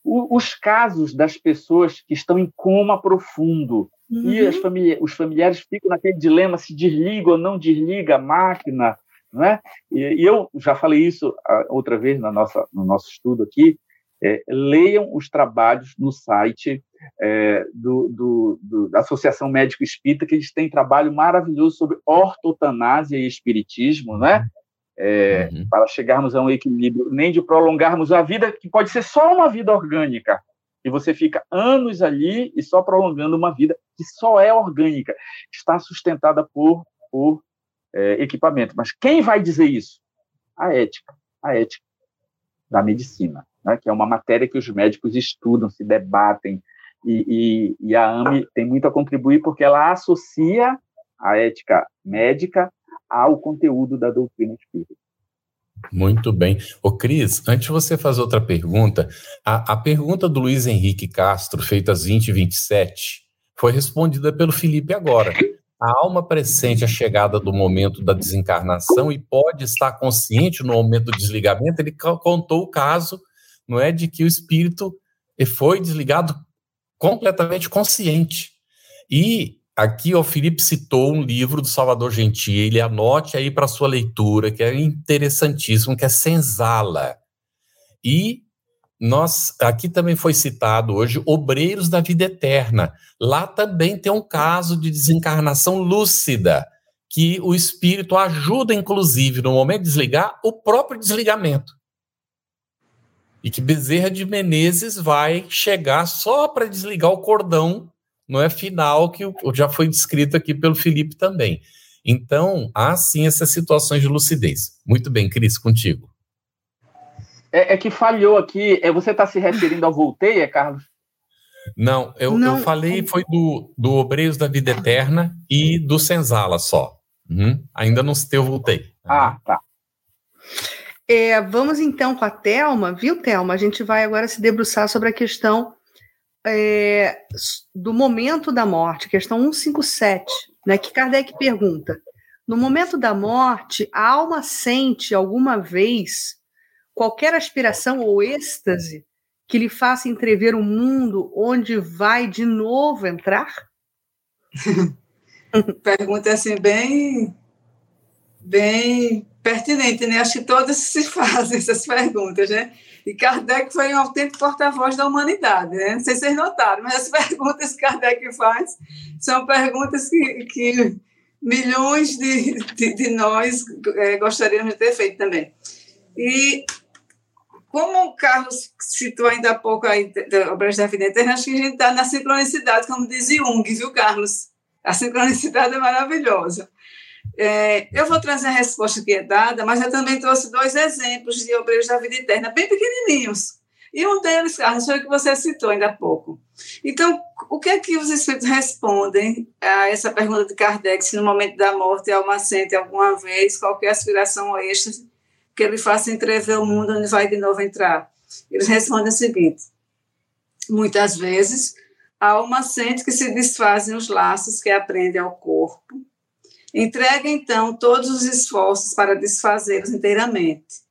E: os casos das pessoas que estão em coma profundo uhum. e as famili os familiares ficam naquele dilema se desliga ou não desliga a máquina, não é? E, e eu já falei isso ah, outra vez na nossa, no nosso estudo aqui. É, leiam os trabalhos no site é, do, do, do, da Associação Médico Espírita, que eles têm trabalho maravilhoso sobre ortotanásia e espiritismo, né? É, uhum. para chegarmos a um equilíbrio, nem de prolongarmos a vida, que pode ser só uma vida orgânica, e você fica anos ali e só prolongando uma vida que só é orgânica, está sustentada por, por é, equipamento. Mas quem vai dizer isso? A ética, a ética da medicina, né? que é uma matéria que os médicos estudam, se debatem, e, e, e a AME tem muito a contribuir porque ela associa a ética médica ao conteúdo da doutrina espírita.
C: Muito bem. Ô, Cris, antes de você fazer outra pergunta, a, a pergunta do Luiz Henrique Castro, feita às 20h27, foi respondida pelo Felipe agora. A alma pressente a chegada do momento da desencarnação e pode estar consciente no momento do desligamento. Ele contou o caso, não é, de que o espírito foi desligado completamente consciente. E aqui o Felipe citou um livro do Salvador Gentili, anote aí para sua leitura, que é interessantíssimo, que é Senzala. E nós aqui também foi citado hoje Obreiros da Vida Eterna. Lá também tem um caso de desencarnação lúcida, que o espírito ajuda, inclusive, no momento de desligar, o próprio desligamento e que Bezerra de Menezes vai chegar só para desligar o cordão, não é final, que já foi descrito aqui pelo Felipe também. Então, há sim essas situações de lucidez. Muito bem, Cris, contigo.
E: É, é que falhou aqui. É, você está se referindo ao Volteia, Carlos?
C: Não eu, não, eu falei foi do, do Obreiros da Vida Eterna e do Senzala só. Uhum. Ainda não citei o Volteia.
E: Ah, tá.
B: É, vamos então com a Thelma, viu, Thelma? A gente vai agora se debruçar sobre a questão é, do momento da morte, questão 157, né, que Kardec pergunta: no momento da morte, a alma sente alguma vez qualquer aspiração ou êxtase que lhe faça entrever um mundo onde vai de novo entrar? (laughs)
D: Pergunta assim bem bem pertinente, né? Acho que todos se (laughs) fazem essas perguntas, né? E Kardec foi um autêntico porta-voz da humanidade, né? Não sei se vocês notaram, mas as (laughs) perguntas que Kardec faz são perguntas que, que milhões de, de, de nós é, gostaríamos de ter feito também. E como o Carlos citou ainda há pouco aí da obra da vida eterna, acho que a gente está na sincronicidade, como diz Jung, viu, Carlos? A sincronicidade é maravilhosa. É, eu vou trazer a resposta que é dada, mas eu também trouxe dois exemplos de obreiros da vida eterna, bem pequenininhos. E um deles, Carlos, foi o que você citou ainda há pouco. Então, o que é que os espíritos respondem a essa pergunta de Kardec, se no momento da morte alma sente alguma vez qualquer aspiração ou êxtase que ele faça entrever o mundo onde vai de novo entrar? Eles respondem o seguinte: muitas vezes a alma sente que se desfazem os laços que aprende ao corpo Entrega, então, todos os esforços para desfazê-los inteiramente.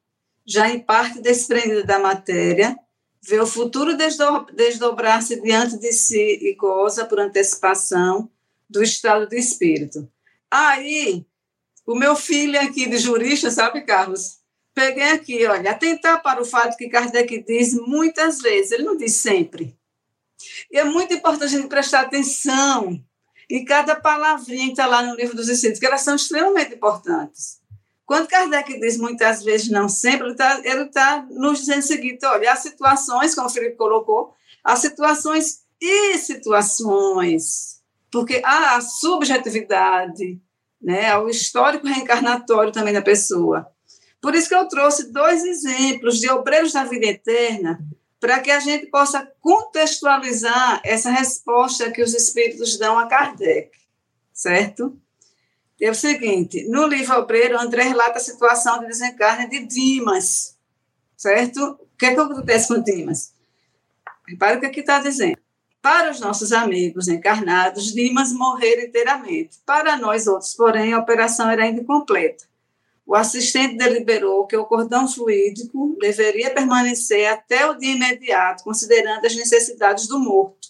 D: Já em parte desprendida da matéria, vê o futuro desdobrar-se diante de si e goza, por antecipação, do estado do espírito. Aí, o meu filho aqui de jurista, sabe, Carlos? Peguei aqui, olha, atentar para o fato que Kardec diz muitas vezes, ele não diz sempre. E é muito importante a gente prestar atenção e cada palavrinha que está lá no livro dos Espíritos, que elas são extremamente importantes. Quando Kardec diz muitas vezes, não sempre, ele está tá nos dizendo o seguinte: olha, há situações, como o Felipe colocou, há situações e situações, porque há a subjetividade, né, o histórico reencarnatório também da pessoa. Por isso que eu trouxe dois exemplos de obreiros da vida eterna para que a gente possa contextualizar essa resposta que os espíritos dão a Kardec, certo? É o seguinte, no livro Obreiro, André relata a situação de desencarne de Dimas, certo? O que é que acontece com Dimas? Repare o que aqui está dizendo. Para os nossos amigos encarnados, Dimas morrera inteiramente. Para nós outros, porém, a operação era incompleta. O assistente deliberou que o cordão fluídico deveria permanecer até o dia imediato, considerando as necessidades do morto,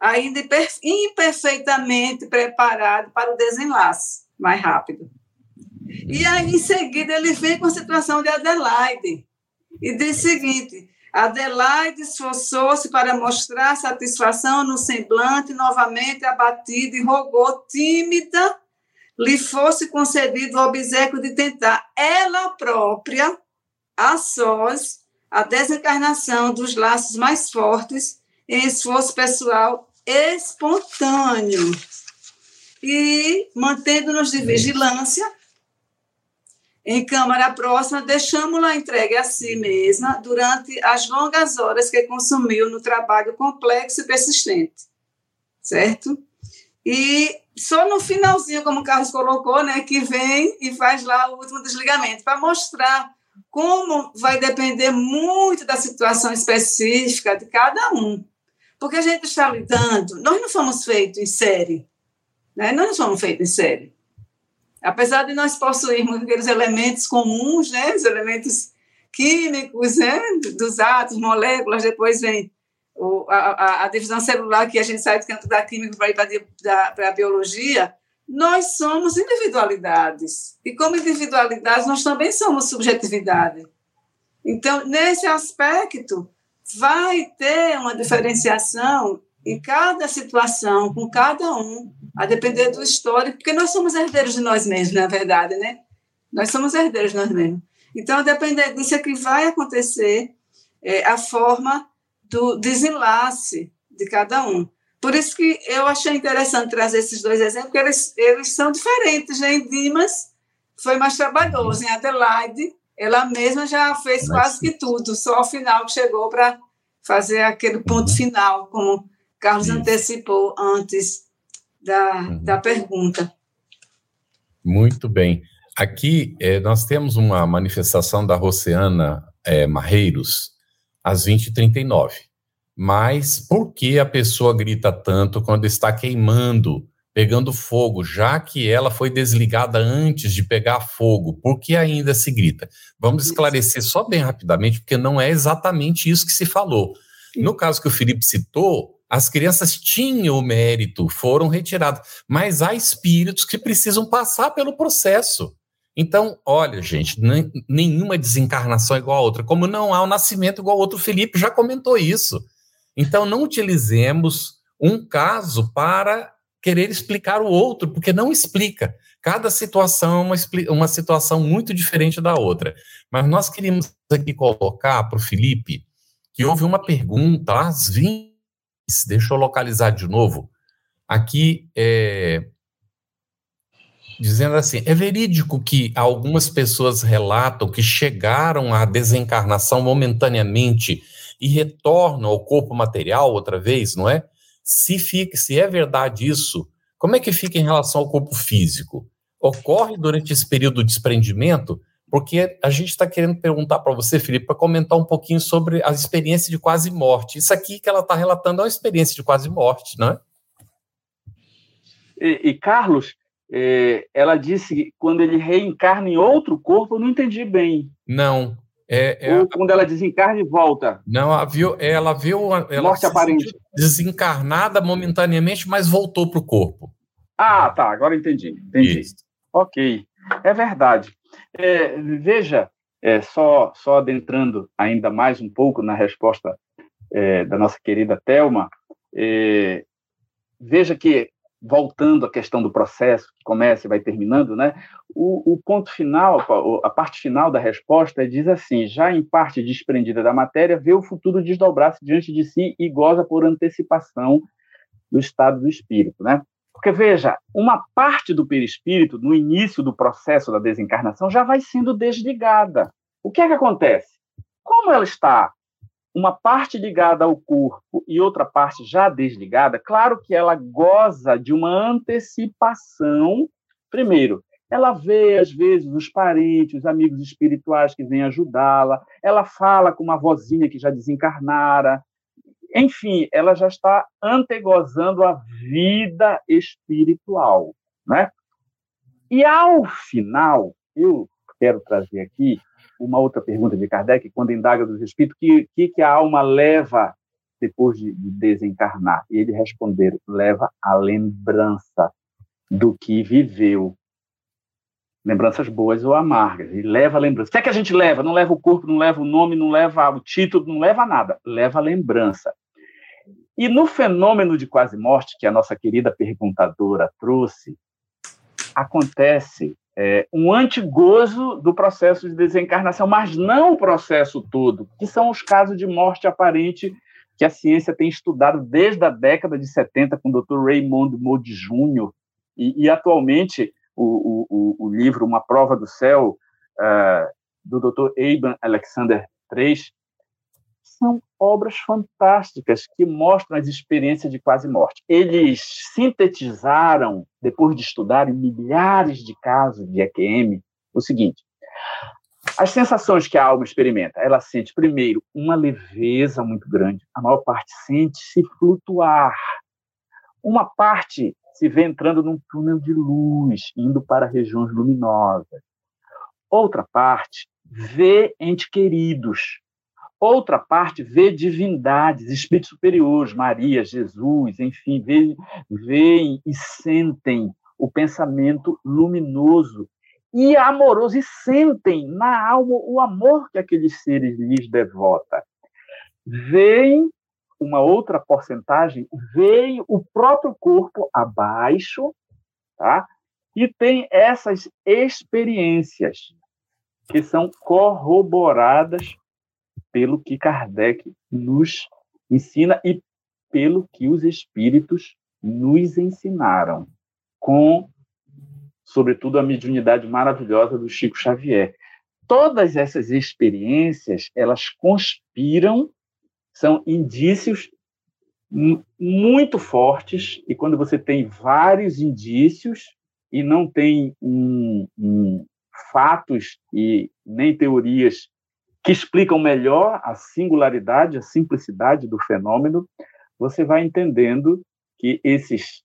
D: ainda imperfeitamente preparado para o desenlace mais rápido. E aí, em seguida, ele vem com a situação de Adelaide e diz o seguinte: Adelaide esforçou-se para mostrar satisfação no semblante, novamente abatida, e rogou tímida lhe fosse concedido o obsequio de tentar ela própria, a sós, a desencarnação dos laços mais fortes em esforço pessoal espontâneo. E, mantendo-nos de vigilância, em câmara próxima, deixamos-la entregue a si mesma durante as longas horas que consumiu no trabalho complexo e persistente. Certo? E só no finalzinho, como o Carlos colocou, né, que vem e faz lá o último desligamento, para mostrar como vai depender muito da situação específica de cada um. Porque a gente está lidando, nós não fomos feitos em série, né? nós não somos feitos em série. Apesar de nós possuirmos aqueles elementos comuns, né? os elementos químicos né? dos átomos, moléculas, depois vem o, a, a, divisão celular, que a gente sai do campo da química para a biologia, nós somos individualidades. E como individualidades, nós também somos subjetividade. Então, nesse aspecto, vai ter uma diferenciação em cada situação, com cada um, a depender do histórico, porque nós somos herdeiros de nós mesmos, na verdade, né? Nós somos herdeiros de nós mesmos. Então, a depender disso é que vai acontecer é, a forma do desenlace de cada um. Por isso que eu achei interessante trazer esses dois exemplos, porque eles, eles são diferentes. Né? Em Dimas foi mais trabalhoso, em Adelaide ela mesma já fez quase que tudo, só ao final que chegou para fazer aquele ponto uhum. final, como Carlos antecipou antes da, uhum. da pergunta.
C: Muito bem. Aqui eh, nós temos uma manifestação da Roceana eh, Marreiros, às 20h39. Mas por que a pessoa grita tanto quando está queimando, pegando fogo, já que ela foi desligada antes de pegar fogo? Por que ainda se grita? Vamos esclarecer só bem rapidamente, porque não é exatamente isso que se falou. No caso que o Felipe citou, as crianças tinham o mérito, foram retiradas, mas há espíritos que precisam passar pelo processo. Então, olha, gente, nenhuma desencarnação é igual a outra, como não há um nascimento igual ao outro. O Felipe já comentou isso. Então, não utilizemos um caso para querer explicar o outro, porque não explica. Cada situação é uma, uma situação muito diferente da outra. Mas nós queríamos aqui colocar para o Felipe que houve uma pergunta às 20. Deixa eu localizar de novo. Aqui, é, dizendo assim: é verídico que algumas pessoas relatam que chegaram à desencarnação momentaneamente e retornam ao corpo material outra vez, não é? Se, fica, se é verdade isso, como é que fica em relação ao corpo físico? Ocorre durante esse período de desprendimento? Porque a gente está querendo perguntar para você, Felipe, para comentar um pouquinho sobre a experiência de quase morte. Isso aqui que ela está relatando é uma experiência de quase morte, não é?
E: E, e Carlos, é, ela disse que quando ele reencarna em outro corpo, eu não entendi bem.
C: Não.
E: É, é Ou quando ela desencarna e volta.
C: Não, ela viu, ela viu ela
E: morte aparente.
C: desencarnada momentaneamente, mas voltou para o corpo.
E: Ah, tá. Agora entendi. Entendi. Isso. Ok. É verdade. É, veja, é, só, só adentrando ainda mais um pouco na resposta é, da nossa querida Thelma, é, veja que voltando à questão do processo, que começa e vai terminando, né? O, o, ponto final, a parte final da resposta diz assim: já em parte desprendida da matéria, vê o futuro desdobrar-se diante de si e goza por antecipação do estado do espírito, né? Porque veja, uma parte do perispírito no início do processo da desencarnação já vai sendo desligada. O que é que acontece? Como ela está uma parte ligada ao corpo e outra parte já desligada, claro que ela goza de uma antecipação. Primeiro, ela vê, às vezes, os parentes, os amigos espirituais que vêm ajudá-la, ela fala com uma vozinha que já desencarnara. Enfim, ela já está antegozando a vida espiritual, né? E ao final, eu quero trazer aqui uma outra pergunta de Kardec, quando indaga dos espíritos, que que, que a alma leva depois de, de desencarnar? E ele responder: leva a lembrança do que viveu. Lembranças boas ou amargas. E leva a lembrança. O que é que a gente leva? Não leva o corpo, não leva o nome, não leva o título, não leva nada. Leva a lembrança. E no fenômeno de quase morte, que a nossa querida perguntadora trouxe, acontece é, um antigozo do processo de desencarnação, mas não o processo todo, que são os casos de morte aparente que a ciência tem estudado desde a década de 70 com o Dr. Raymond Moody Jr., e, e atualmente o, o, o, livro Uma Prova do Céu, uh, do Dr. Abraham Alexander III, são obras fantásticas que mostram as experiências de quase morte. Eles sintetizaram, depois de estudarem milhares de casos de EQM, o seguinte: as sensações que a alma experimenta, ela sente primeiro uma leveza muito grande, a maior parte sente se flutuar. Uma parte se vê entrando num túnel de luz, indo para regiões luminosas. Outra parte vê entes queridos. Outra parte vê divindades, espíritos superiores, Maria, Jesus, enfim, veem e sentem o pensamento luminoso e amoroso, e sentem na alma o amor que aqueles seres lhes devota. Veem uma outra porcentagem, veio o próprio corpo abaixo, tá? E tem essas experiências que são corroboradas pelo que Kardec nos ensina e pelo que os espíritos nos ensinaram, com, sobretudo, a mediunidade maravilhosa do Chico Xavier. Todas essas experiências, elas conspiram são indícios muito fortes, e quando você tem vários indícios e não tem um, um, fatos e nem teorias que explicam melhor a singularidade, a simplicidade do fenômeno, você vai entendendo que esses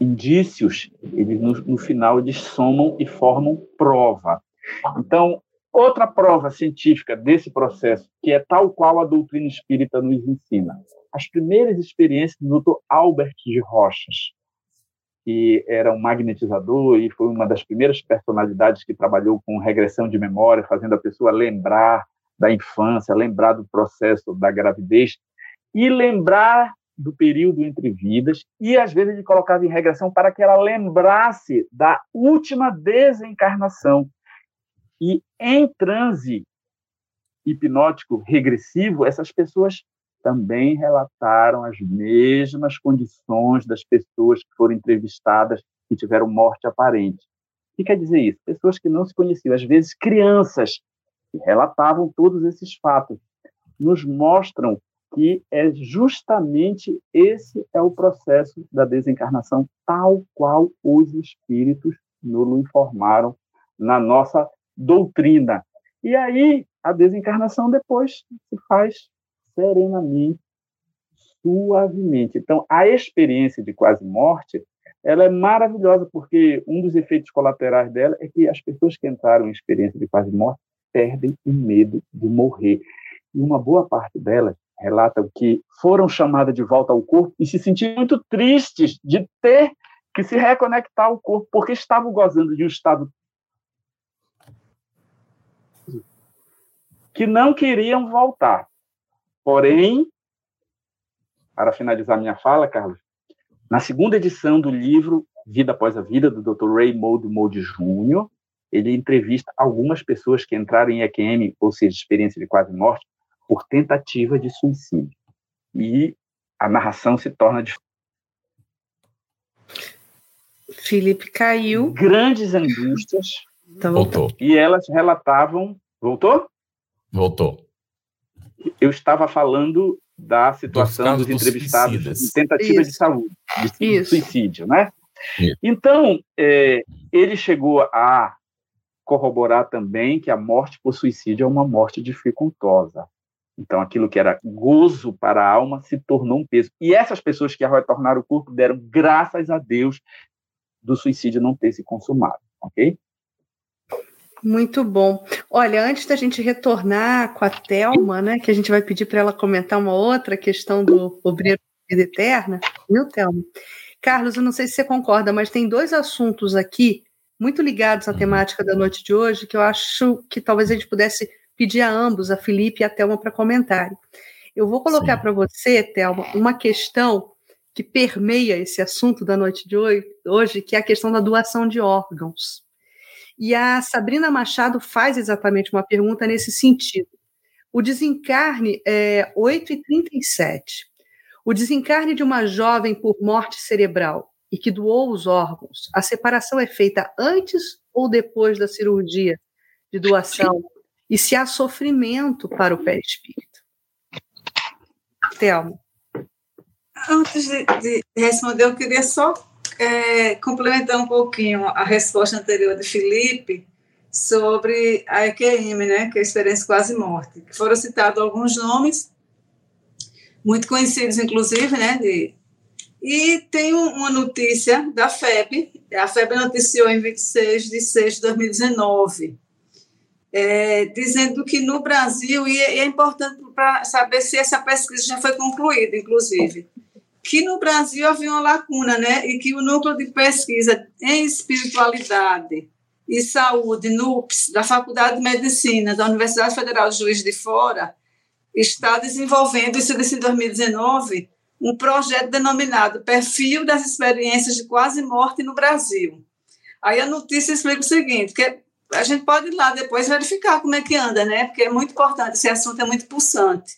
E: indícios, eles no, no final eles somam e formam prova. Então, Outra prova científica desse processo, que é tal qual a doutrina espírita nos ensina, as primeiras experiências do Dr. Albert de Rochas, que era um magnetizador e foi uma das primeiras personalidades que trabalhou com regressão de memória, fazendo a pessoa lembrar da infância, lembrar do processo da gravidez e lembrar do período entre vidas, e às vezes ele colocava em regressão para que ela lembrasse da última desencarnação, e em transe hipnótico regressivo, essas pessoas também relataram as mesmas condições das pessoas que foram entrevistadas que tiveram morte aparente. O que quer dizer isso? Pessoas que não se conheciam, às vezes crianças, que relatavam todos esses fatos, nos mostram que é justamente esse é o processo da desencarnação, tal qual os espíritos nos informaram na nossa doutrina. E aí a desencarnação depois se faz serenamente, suavemente. Então, a experiência de quase morte, ela é maravilhosa porque um dos efeitos colaterais dela é que as pessoas que entraram em experiência de quase morte perdem o medo de morrer. E uma boa parte delas relatam que foram chamadas de volta ao corpo e se sentiram muito tristes de ter que se reconectar ao corpo, porque estavam gozando de um estado que não queriam voltar. Porém, para finalizar minha fala, Carlos, na segunda edição do livro Vida Após a Vida, do Dr. Raymond Moody Jr., ele entrevista algumas pessoas que entraram em EQM, ou seja, experiência de quase morte, por tentativa de suicídio. E a narração se torna de
B: Felipe caiu.
E: Grandes angústias.
C: Então, voltou.
E: E elas relatavam. Voltou?
C: Voltou.
E: Eu estava falando da situação dos, dos entrevistados de tentativa Isso. de saúde, de Isso. suicídio, né? Isso. Então, é, ele chegou a corroborar também que a morte por suicídio é uma morte dificultosa. Então, aquilo que era gozo para a alma se tornou um peso. E essas pessoas que retornaram o corpo deram graças a Deus do suicídio não ter se consumado, ok?
B: Muito bom. Olha, antes da gente retornar com a Thelma, né, que a gente vai pedir para ela comentar uma outra questão do obreiro vida eterna, viu, Thelma? Carlos, eu não sei se você concorda, mas tem dois assuntos aqui muito ligados à temática da noite de hoje que eu acho que talvez a gente pudesse pedir a ambos, a Felipe e a Thelma, para comentarem. Eu vou colocar para você, Thelma, uma questão que permeia esse assunto da noite de hoje, que é a questão da doação de órgãos. E a Sabrina Machado faz exatamente uma pergunta nesse sentido. O desencarne é 8h37. O desencarne de uma jovem por morte cerebral e que doou os órgãos, a separação é feita antes ou depois da cirurgia de doação? E se há sofrimento para o perispírito? Thelma.
D: Antes de, de responder, eu queria só é, complementar um pouquinho a resposta anterior de Felipe sobre a EQM, né, que é a experiência quase morte. Foram citados alguns nomes, muito conhecidos, inclusive, né, de, e tem uma notícia da FEB, a FEB noticiou em 26 de 6 de 2019, é, dizendo que no Brasil, e é importante para saber se essa pesquisa já foi concluída, inclusive, que no Brasil havia uma lacuna, né? E que o núcleo de pesquisa em espiritualidade e saúde, NUPS, da Faculdade de Medicina da Universidade Federal de Juiz de Fora, está desenvolvendo, isso disse em 2019, um projeto denominado Perfil das Experiências de Quase Morte no Brasil. Aí a notícia explica o seguinte, que a gente pode ir lá depois verificar como é que anda, né? Porque é muito importante, esse assunto é muito pulsante.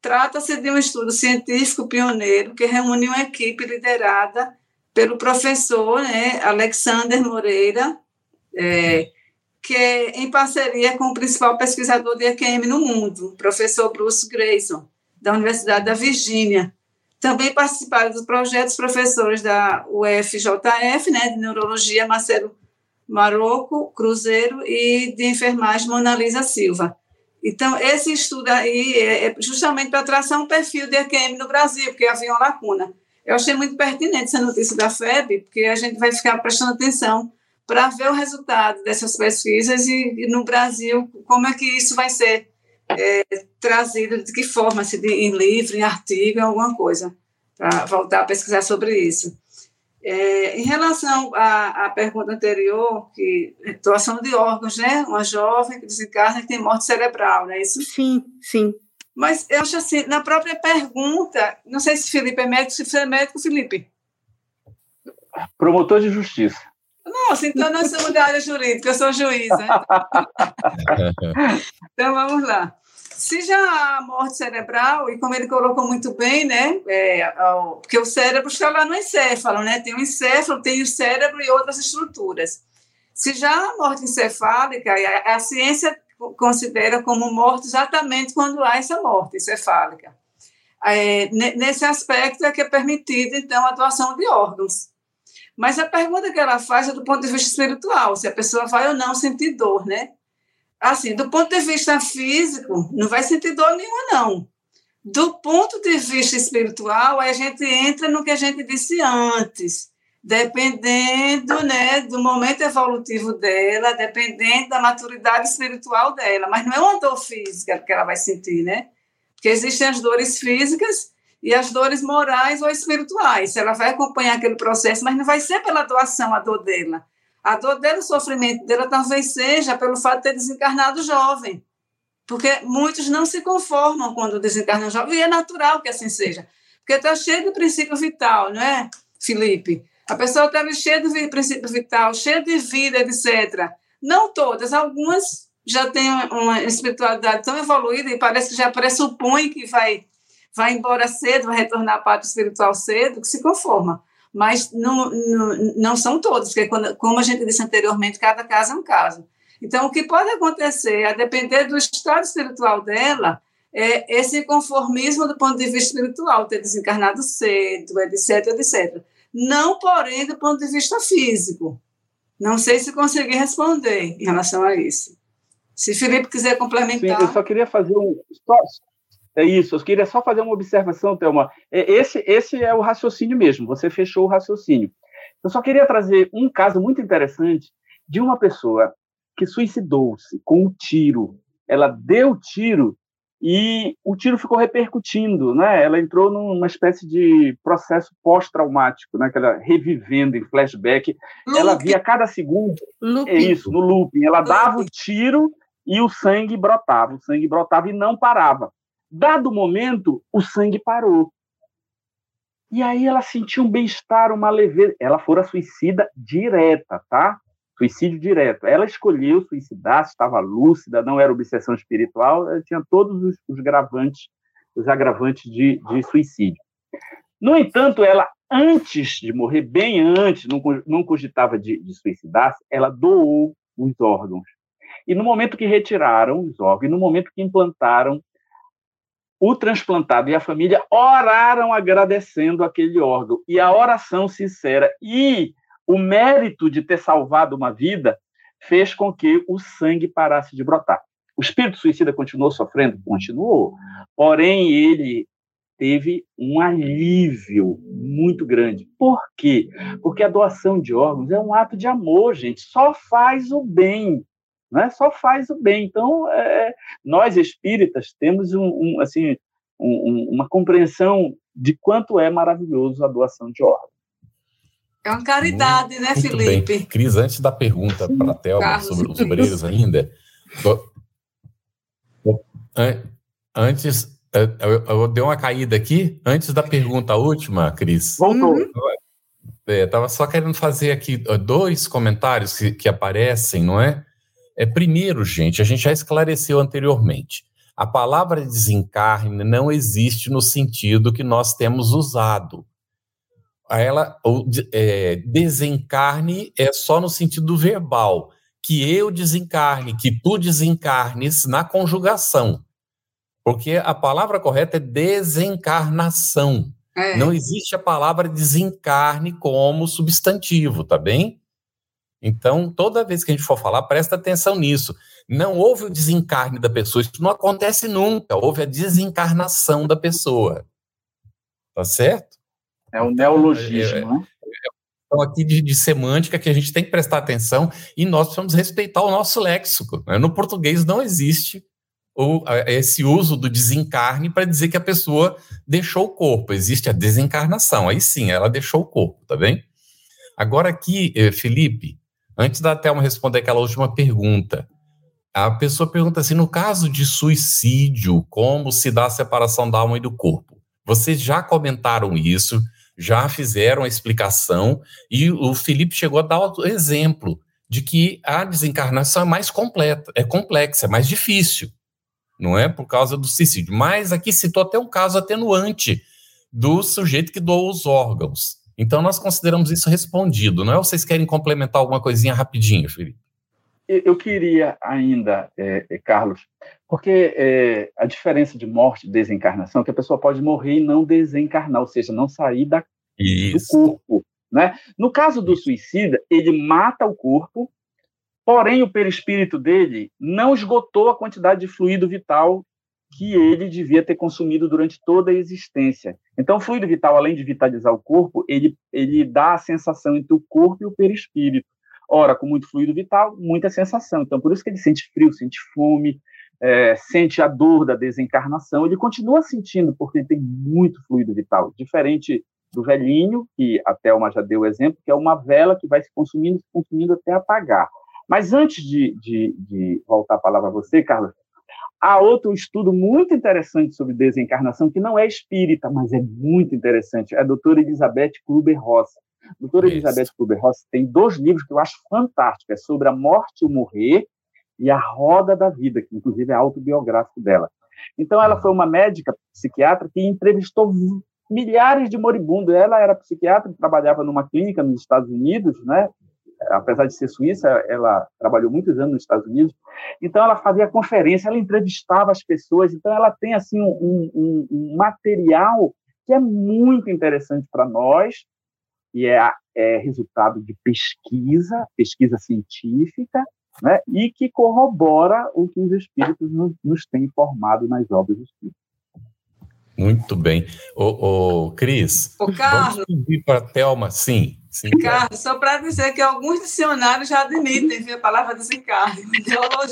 D: Trata-se de um estudo científico pioneiro que reúne uma equipe liderada pelo professor né, Alexander Moreira, é, que é em parceria com o principal pesquisador de EQM no mundo, o professor Bruce Grayson, da Universidade da Virgínia. Também participaram do projeto os professores da UFJF, né, de Neurologia, Marcelo Maroco Cruzeiro, e de Enfermagem, Monalisa Silva. Então, esse estudo aí é, é justamente para traçar um perfil de EQM no Brasil, porque havia uma lacuna. Eu achei muito pertinente essa notícia da FEB, porque a gente vai ficar prestando atenção para ver o resultado dessas pesquisas e, e, no Brasil, como é que isso vai ser é, trazido, de que forma, se de, em livro, em artigo, em alguma coisa, para voltar a pesquisar sobre isso. É, em relação à, à, pergunta anterior, que doação de órgãos, né? Uma jovem que desencarna e tem morte cerebral, não é isso?
B: Sim, sim.
D: Mas eu acho assim, na própria pergunta, não sei se Felipe é médico, se você é médico, Felipe.
E: Promotor de justiça.
D: Nossa, então nós somos da área jurídica, eu sou juíza. (laughs) então vamos lá. Se já a morte cerebral, e como ele colocou muito bem, né, é, porque o cérebro está lá no encéfalo, né, tem o encéfalo, tem o cérebro e outras estruturas. Se já a morte encefálica, a, a ciência considera como morte exatamente quando há essa morte encefálica. É, nesse aspecto é que é permitida, então, a doação de órgãos. Mas a pergunta que ela faz é do ponto de vista espiritual, se a pessoa vai ou não sentir dor, né? Assim, do ponto de vista físico, não vai sentir dor nenhuma, não. Do ponto de vista espiritual, a gente entra no que a gente disse antes, dependendo né, do momento evolutivo dela, dependendo da maturidade espiritual dela, mas não é uma dor física que ela vai sentir, né? Porque existem as dores físicas e as dores morais ou espirituais. Ela vai acompanhar aquele processo, mas não vai ser pela doação a dor dela. A dor dela, o sofrimento dela talvez seja pelo fato de ter desencarnado jovem. Porque muitos não se conformam quando desencarnam jovem, e é natural que assim seja. Porque está cheio de princípio vital, não é, Felipe? A pessoa estava cheia de princípio vital, cheia de vida, etc. Não todas, algumas já têm uma espiritualidade tão evoluída e parece que já pressupõe que vai, vai embora cedo, vai retornar à parte espiritual cedo, que se conforma mas não, não, não são todos, porque quando, como a gente disse anteriormente, cada caso é um caso. Então, o que pode acontecer, a depender do estado espiritual dela, é esse conformismo do ponto de vista espiritual, ter desencarnado cedo, etc, etc. Não, porém, do ponto de vista físico. Não sei se consegui responder em relação a isso. Se Felipe quiser complementar.
E: Sim, eu só queria fazer um. Só, É isso, eu queria só fazer uma observação, Thelma. É, esse, esse é o raciocínio mesmo, você fechou o raciocínio. Eu só queria trazer um caso muito interessante de uma pessoa que suicidou-se com um tiro. Ela deu o tiro e o tiro ficou repercutindo, né? Ela entrou numa espécie de processo pós-traumático, né? Que ela revivendo em flashback, looping. ela via cada segundo, looping. é isso, no looping, ela dava o tiro e o sangue brotava, o sangue brotava e não parava. Dado momento, o sangue parou. E aí ela sentiu um bem-estar, uma leveza. Ela fora suicida direta, tá? Suicídio direto. Ela escolheu suicidar-se, estava lúcida, não era obsessão espiritual, tinha todos os, os gravantes, os agravantes de, de suicídio. No entanto, ela, antes de morrer, bem antes, não, cogitava de, de suicidar-se, ela doou os órgãos. E no momento que retiraram os órgãos, no momento que implantaram, o transplantado e a família oraram agradecendo aquele órgão. E a oração sincera e o mérito de ter salvado uma vida fez com que o sangue parasse de brotar. O espírito suicida continuou sofrendo? Continuou. Porém, ele teve um alívio muito grande. Por quê? Porque a doação de órgãos é um ato de amor, gente. Só faz o bem. Né? Só faz o bem. Então, é, nós espíritas temos um, um assim, um, uma compreensão de quanto é maravilhoso a doação de órgãos.
D: É uma caridade,
C: muito,
D: né, Felipe?
C: Bem. Cris, antes da pergunta para a Thelma sobre (laughs) os obreiros ainda, antes, eu, eu, dei uma caída aqui, antes da pergunta última, Cris.
E: Voltou. Uhum.
C: Estava é, só querendo fazer aqui dois comentários que, que aparecem, não é? É? Primeiro, gente, a gente já esclareceu anteriormente. A palavra desencarne não existe no sentido que nós temos usado ela o é, desencarne é só no sentido verbal, que eu desencarne, que tu desencarnes na conjugação. Porque a palavra correta é desencarnação. É. Não existe a palavra desencarne como substantivo, tá bem? Então, toda vez que a gente for falar, presta atenção nisso. Não houve o desencarne da pessoa, isso não acontece nunca. Houve a desencarnação da pessoa. Tá certo?
E: É o neologismo, é, né?
C: Então, aqui de, de, semântica que a gente tem que prestar atenção e nós precisamos respeitar o nosso léxico. Né? No português não existe o, esse uso do desencarne para dizer que a pessoa deixou o corpo. Existe a desencarnação. Aí sim, ela deixou o corpo, tá bem? Agora aqui, eh, Felipe, antes da Thelma responder aquela última pergunta, a pessoa pergunta assim: no caso de suicídio, como se dá a separação da alma e do corpo? Vocês já comentaram isso, já fizeram a explicação e o Felipe chegou a dar o exemplo de que a desencarnação é mais completa, é complexa, é mais difícil, não é por causa do suicídio. Mas aqui citou até um caso atenuante do sujeito que doou os órgãos. Então nós consideramos isso respondido, não é? Ou vocês querem complementar alguma coisinha rapidinho, Felipe?
E: Eu queria ainda, é, é, Carlos, porque é, a diferença de morte e desencarnação é que a pessoa pode morrer e não desencarnar, ou seja, não sair da, do corpo. Né? No caso do suicida, ele mata o corpo, porém o perispírito dele não esgotou a quantidade de fluido vital que ele devia ter consumido durante toda a existência. Então, o fluido vital, além de vitalizar o corpo, ele, ele dá a sensação entre o corpo e o perispírito. Ora, com muito fluido vital, muita sensação. Então, por isso que ele sente frio, sente fome, é, sente a dor da desencarnação. Ele continua sentindo, porque ele tem muito fluido vital. Diferente do velhinho, que a Thelma já deu o exemplo, que é uma vela que vai se consumindo, se consumindo até apagar. Mas antes de, de, de voltar a palavra a você, Carlos, há outro estudo muito interessante sobre desencarnação, que não é espírita, mas é muito interessante. É a doutora Elizabeth Kluber-Ross. A doutora Isso. Elizabeth Kubler-Ross tem dois livros que eu acho fantásticos, é sobre a morte e o morrer e a roda da vida, que inclusive é autobiográfico dela. Então ela foi uma médica psiquiatra que entrevistou milhares de moribundos. Ela era psiquiatra, trabalhava numa clínica nos Estados Unidos, né? Apesar de ser suíça, ela trabalhou muitos anos nos Estados Unidos. Então ela fazia conferência, ela entrevistava as pessoas. Então ela tem assim um, um, um material que é muito interessante para nós que é, é resultado de pesquisa, pesquisa científica, né, e que corrobora o que os espíritos nos, nos têm informado nas obras espíritas.
C: Muito bem. Ô, ô Cris,
D: ô, Carlos,
C: vamos pedir para a Thelma, sim. Sim,
D: Carlos, só para dizer que alguns dicionários já admitem a palavra desencarne. (laughs)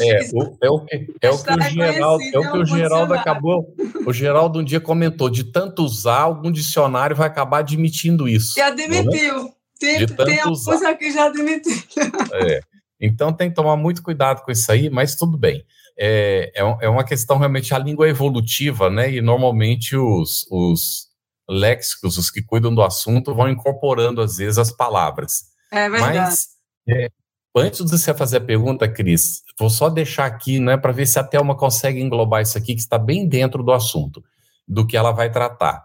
C: É, o, é o que, é o que o Geraldo, é o que o Geraldo acabou. O Geraldo um dia comentou: de tanto usar, algum dicionário vai acabar admitindo isso.
D: E admitiu. Tem, tem alguns usar. aqui já admitiram.
C: É. Então tem que tomar muito cuidado com isso aí, mas tudo bem. É, é, é uma questão realmente, a língua é evolutiva, né? E normalmente os, os léxicos, os que cuidam do assunto, vão incorporando, às vezes, as palavras.
D: É verdade.
C: Mas, é, antes de você fazer a pergunta, Cris, vou só deixar aqui, né, para ver se a Thelma consegue englobar isso aqui, que está bem dentro do assunto, do que ela vai tratar.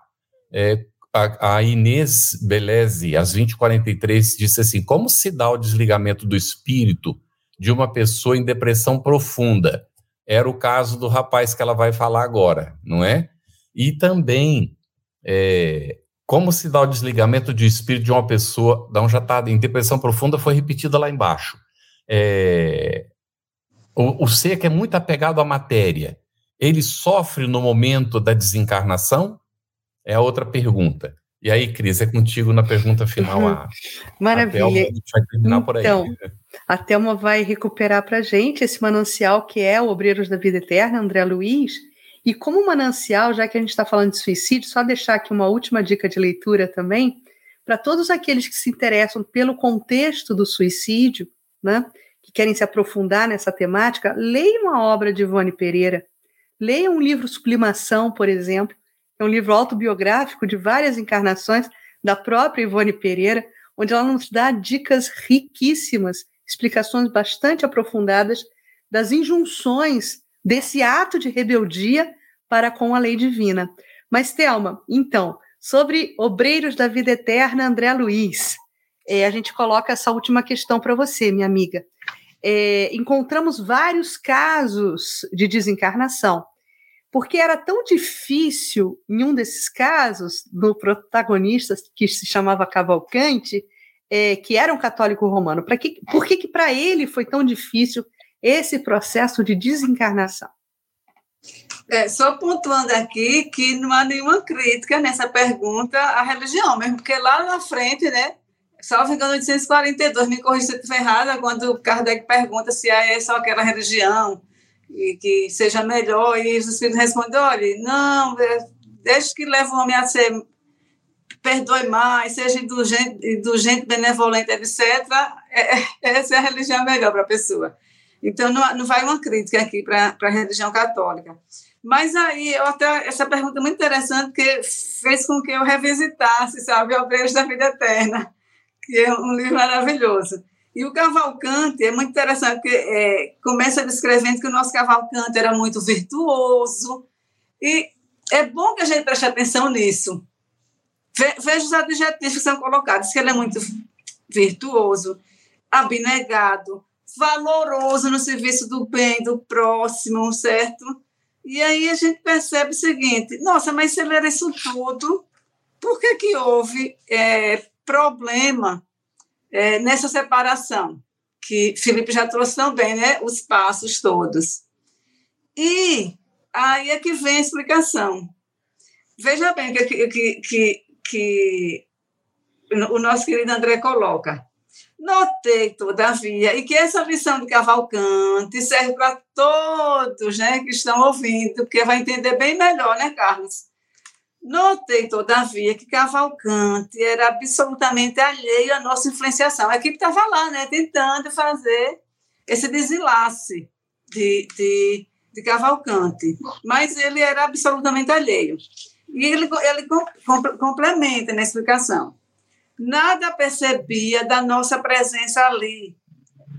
C: É, a, a, Inês Beleze, às 20h43, disse assim: como se dá o desligamento do espírito de uma pessoa em depressão profunda? Era o caso do rapaz que ela vai falar agora, não é? E também é, como se dá o desligamento de espírito de uma pessoa, da um já está em depressão profunda, foi repetida lá embaixo. É, o, o ser que é muito apegado à matéria, ele sofre no momento da desencarnação? É a outra pergunta. E aí, Cris, é contigo na pergunta final. A, (laughs)
B: Maravilha. A Thelma, vai terminar então, por aí. Então, a Thelma vai recuperar para a gente esse manancial que é o Obreiros da Vida Eterna, André Luiz, e como manancial, já que a gente está falando de suicídio, só deixar aqui uma última dica de leitura também, para todos aqueles que se interessam pelo contexto do suicídio, né, que querem se aprofundar nessa temática, leiam a obra de Ivone Pereira. Leiam um livro Sublimação, por exemplo, é um livro autobiográfico de várias encarnações da própria Ivone Pereira, onde ela nos dá dicas riquíssimas, explicações bastante aprofundadas das injunções desse ato de rebeldia para com a lei divina. Mas, Thelma, então, sobre obreiros da vida eterna, André Luiz, é, a gente coloca essa última questão para você, minha amiga. É, encontramos vários casos de desencarnação, porque era tão difícil, em um desses casos, do protagonista que se chamava Cavalcante, é, que era um católico romano. Que, por que, que para ele foi tão difícil esse processo de desencarnação.
D: É, só pontuando aqui que não há nenhuma crítica nessa pergunta à religião, mesmo porque lá na frente, né, salvo engano, 842, me corrija se estiver errada, quando Kardec pergunta se é só aquela religião e que seja melhor, e os espíritos respondem, olha, não, é, desde que leve o homem a ser, perdoe mais, seja indulgente, indulgente benevolente, etc., é, é, essa é a religião melhor para a pessoa. Então, não, não vai uma crítica aqui para a religião católica. Mas aí, eu até, essa pergunta é muito interessante, porque fez com que eu revisitasse, sabe, Obreiros da Vida Eterna, que é um livro maravilhoso. E o Cavalcante é muito interessante, porque é, começa descrevendo que o nosso Cavalcante era muito virtuoso, e é bom que a gente preste atenção nisso. Veja os adjetivos que são colocados, que ele é muito virtuoso, abnegado, valoroso no serviço do bem, do próximo, certo? E aí a gente percebe o seguinte: nossa, mas se ele era isso tudo, por que, que houve é, problema é, nessa separação? Que Felipe já trouxe também, né? Os passos todos. E aí é que vem a explicação. Veja bem que, que, que, que o nosso querido André coloca. Notei, todavia, e que essa lição de Cavalcante serve para todos né, que estão ouvindo, porque vai entender bem melhor, né, Carlos? Notei, todavia, que Cavalcante era absolutamente alheio à nossa influenciação. A equipe estava lá, né, tentando fazer esse desenlace de, de, de Cavalcante, mas ele era absolutamente alheio. E ele, ele complementa na explicação nada percebia da nossa presença ali,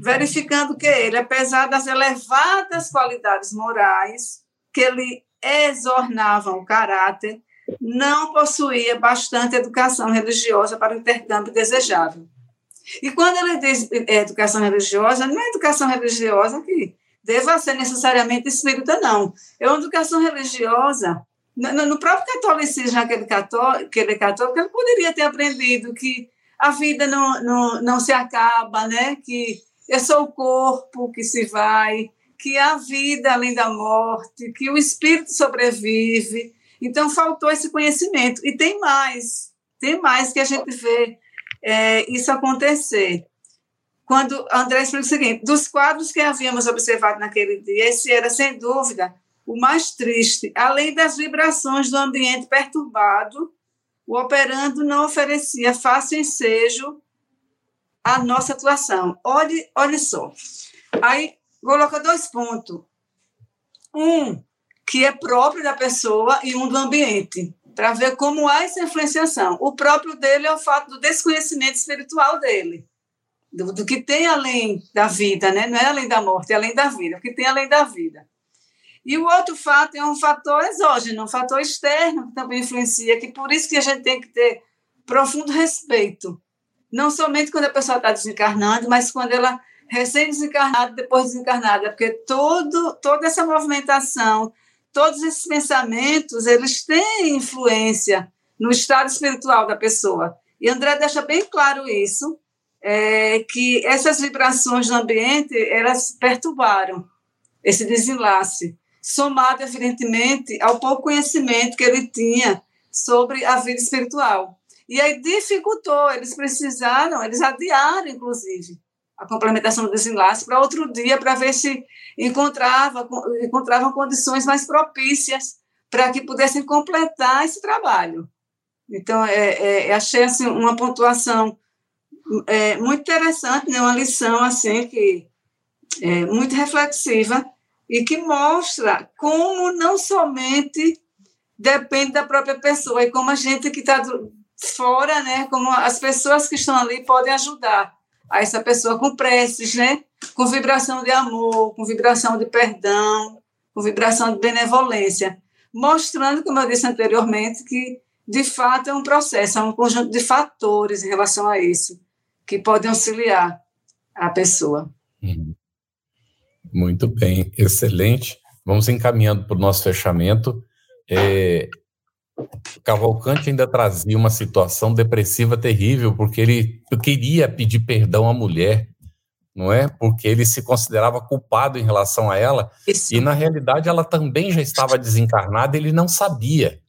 D: verificando que ele, apesar das elevadas qualidades morais que lhe exornavam o caráter, não possuía bastante educação religiosa para o intercâmbio desejável. E quando ele diz é, educação religiosa, não é educação religiosa que deva ser necessariamente espírita, não. É uma educação religiosa no, próprio catolicismo, aquele católico, aquele católico, ele poderia ter aprendido que a vida não, não, não se acaba, né? que é só o corpo que se vai, que há vida além da morte, que o espírito sobrevive Então, faltou esse conhecimento. E tem mais, tem mais que a gente vê é, isso acontecer. Quando André explica o seguinte: dos quadros que havíamos observado naquele dia, esse era, sem dúvida, o mais triste. Além das vibrações do ambiente perturbado, o operando não oferecia fácil ensejo à nossa atuação. Olhe, olhe só. Aí coloca dois pontos. Um que é próprio da pessoa e um do ambiente, para ver como há essa influenciação. O próprio dele é o fato do desconhecimento espiritual dele, do, do que tem além da vida, né? não é além da morte, é além da vida, o que tem além da vida. E o outro fato é um fator exógeno, um fator externo que também influencia, que por isso que a gente tem que ter profundo respeito, não somente quando a pessoa está desencarnando, mas quando ela recém-desencarnada, depois desencarnada, porque todo, toda essa movimentação, todos esses pensamentos, eles têm influência no estado espiritual da pessoa. E André deixa bem claro isso, é, que essas vibrações do ambiente, elas perturbaram esse desenlace, somado, evidentemente, ao pouco conhecimento que ele tinha sobre a vida espiritual. E aí dificultou, eles precisaram, eles adiaram, inclusive, a complementação do desenlace para outro dia, para ver se encontrava, encontravam condições mais propícias para que pudessem completar esse trabalho. Então, é, é, achei assim, uma pontuação é, muito interessante, né? uma lição assim que é muito reflexiva e que mostra como não somente depende da própria pessoa e como a gente que está fora, né, como as pessoas que estão ali podem ajudar a essa pessoa com preces, né? Com vibração de amor, com vibração de perdão, com vibração de benevolência, mostrando, como eu disse anteriormente, que de fato é um processo, é um conjunto de fatores em relação a isso que podem auxiliar a pessoa. Uhum.
C: Muito bem, excelente. Vamos encaminhando para o nosso fechamento. É, Cavalcante ainda trazia uma situação depressiva terrível, porque ele queria pedir perdão à mulher, não é? Porque ele se considerava culpado em relação a ela, Isso. e na realidade ela também já estava desencarnada, ele não sabia.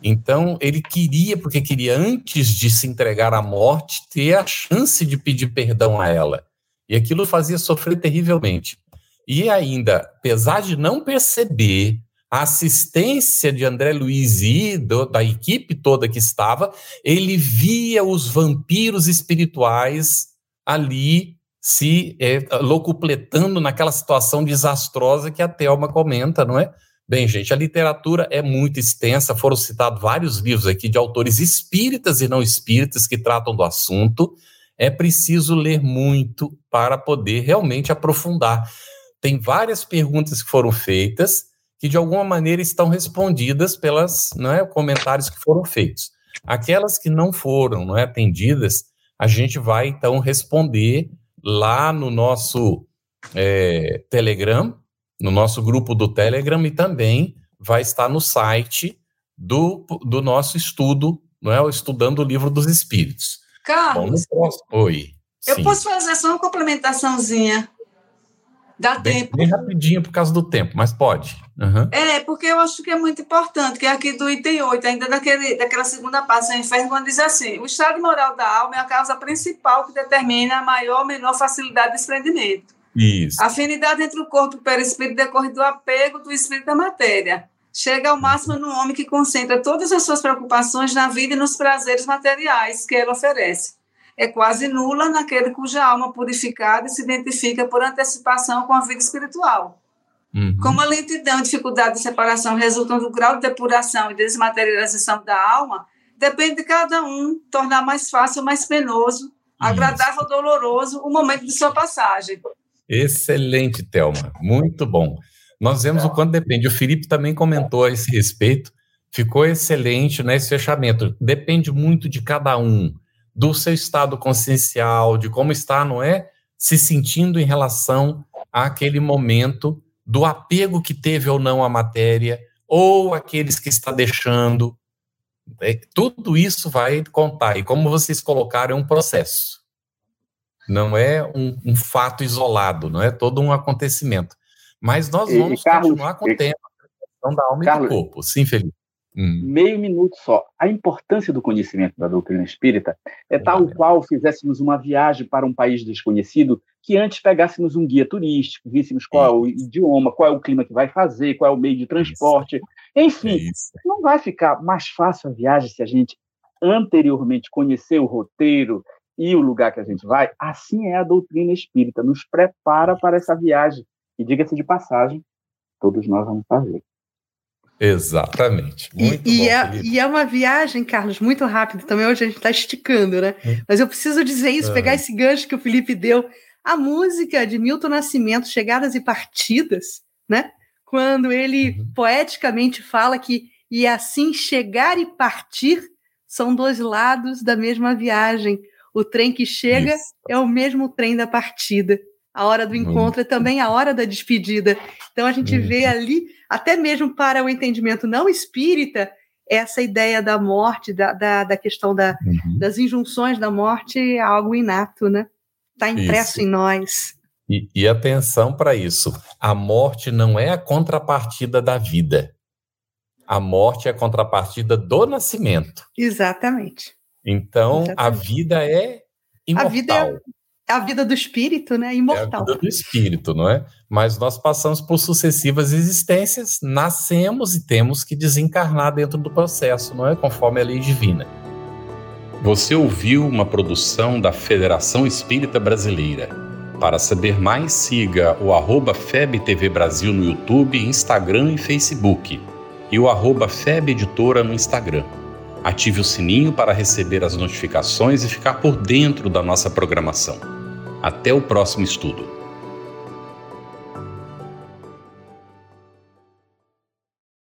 C: Então ele queria, porque queria antes de se entregar à morte, ter a chance de pedir perdão a ela. E aquilo fazia sofrer terrivelmente. E ainda, apesar de não perceber a assistência de André Luiz e do, da equipe toda que estava, ele via os vampiros espirituais ali se é, locupletando naquela situação desastrosa que a Thelma comenta, não é? Bem, gente, a literatura é muito extensa, foram citados vários livros aqui de autores espíritas e não espíritas que tratam do assunto. É preciso ler muito para poder realmente aprofundar. Tem várias perguntas que foram feitas, que de alguma maneira estão respondidas pelas é, comentários que foram feitos. Aquelas que não foram não é, atendidas, a gente vai então responder lá no nosso é, Telegram, no nosso grupo do Telegram e também vai estar no site do, do nosso estudo, não é? Estudando o Livro dos Espíritos.
D: Carlos,
C: Oi.
D: Eu sim. posso fazer só uma complementaçãozinha? Dá
C: bem,
D: tempo.
C: Bem rapidinho por causa do tempo, mas pode. Uhum.
D: É, porque eu acho que é muito importante, que é aqui do item 8, ainda daquele, daquela segunda parte do inferno, quando diz assim: o estado moral da alma é a causa principal que determina a maior ou menor facilidade de desprendimento.
C: Isso.
D: A afinidade entre o corpo e o perispírito decorre do apego do espírito da matéria. Chega ao máximo no homem que concentra todas as suas preocupações na vida e nos prazeres materiais que ela oferece é quase nula naquele cuja alma purificada se identifica por antecipação com a vida espiritual. Uhum. Como a lentidão e dificuldade de separação resultam do grau de depuração e desmaterialização da alma, depende de cada um tornar mais fácil ou mais penoso, agradável ou doloroso o momento de sua passagem.
C: Excelente, Thelma. Muito bom. Nós vemos o quanto depende. O Felipe também comentou a esse respeito. Ficou excelente nesse né, fechamento. Depende muito de cada um do seu estado consciencial, de como está, não é? Se sentindo em relação àquele momento, do apego que teve ou não à matéria, ou aqueles que está deixando. É, tudo isso vai contar. E como vocês colocaram, é um processo. Não é um, um fato isolado, não é todo um acontecimento. Mas nós vamos e, Carlos, continuar com o tema da alma Carlos, e do corpo. Sim, Felipe.
E: Hum. Meio minuto só. A importância do conhecimento da doutrina espírita é tal qual fizéssemos uma viagem para um país desconhecido que antes pegássemos um guia turístico, víssemos qual é o idioma, qual é o clima que vai fazer, qual é o meio de transporte. Enfim, não vai ficar mais fácil a viagem se a gente anteriormente conhecer o roteiro e o lugar que a gente vai? Assim é a doutrina espírita, nos prepara para essa viagem. E diga-se de passagem, todos nós vamos fazer.
C: Exatamente.
B: Muito e, bom, e, é, e, é, uma viagem, Carlos, muito rápido também. Hoje a gente está esticando, né? Hum. Mas eu preciso dizer isso, pegar esse gancho que o Felipe deu. A música de Milton Nascimento, Chegadas e Partidas, né? Quando ele uhum. poeticamente fala que e assim chegar e partir são dois lados da mesma viagem. O trem que chega isso. é o mesmo trem da partida. A hora do encontro é também a hora da despedida. Então a gente vê ali até mesmo para o entendimento não espírita, essa ideia da morte, da, da, da questão da, uhum. das injunções da morte é algo inato, né? Está impresso isso. em nós.
C: E, e atenção para isso: a morte não é a contrapartida da vida. A morte é a contrapartida do nascimento.
B: Exatamente.
C: Então, Exatamente. a vida é imortal.
B: A vida é, é a vida do espírito, né? Imortal. É a
C: vida do espírito, não é? Mas nós passamos por sucessivas existências, nascemos e temos que desencarnar dentro do processo, não é? Conforme a lei divina.
A: Você ouviu uma produção da Federação Espírita Brasileira. Para saber mais, siga o arroba FebTV Brasil no YouTube, Instagram e Facebook. E o arroba Feb Editora no Instagram. Ative o sininho para receber as notificações e ficar por dentro da nossa programação. Até o próximo estudo.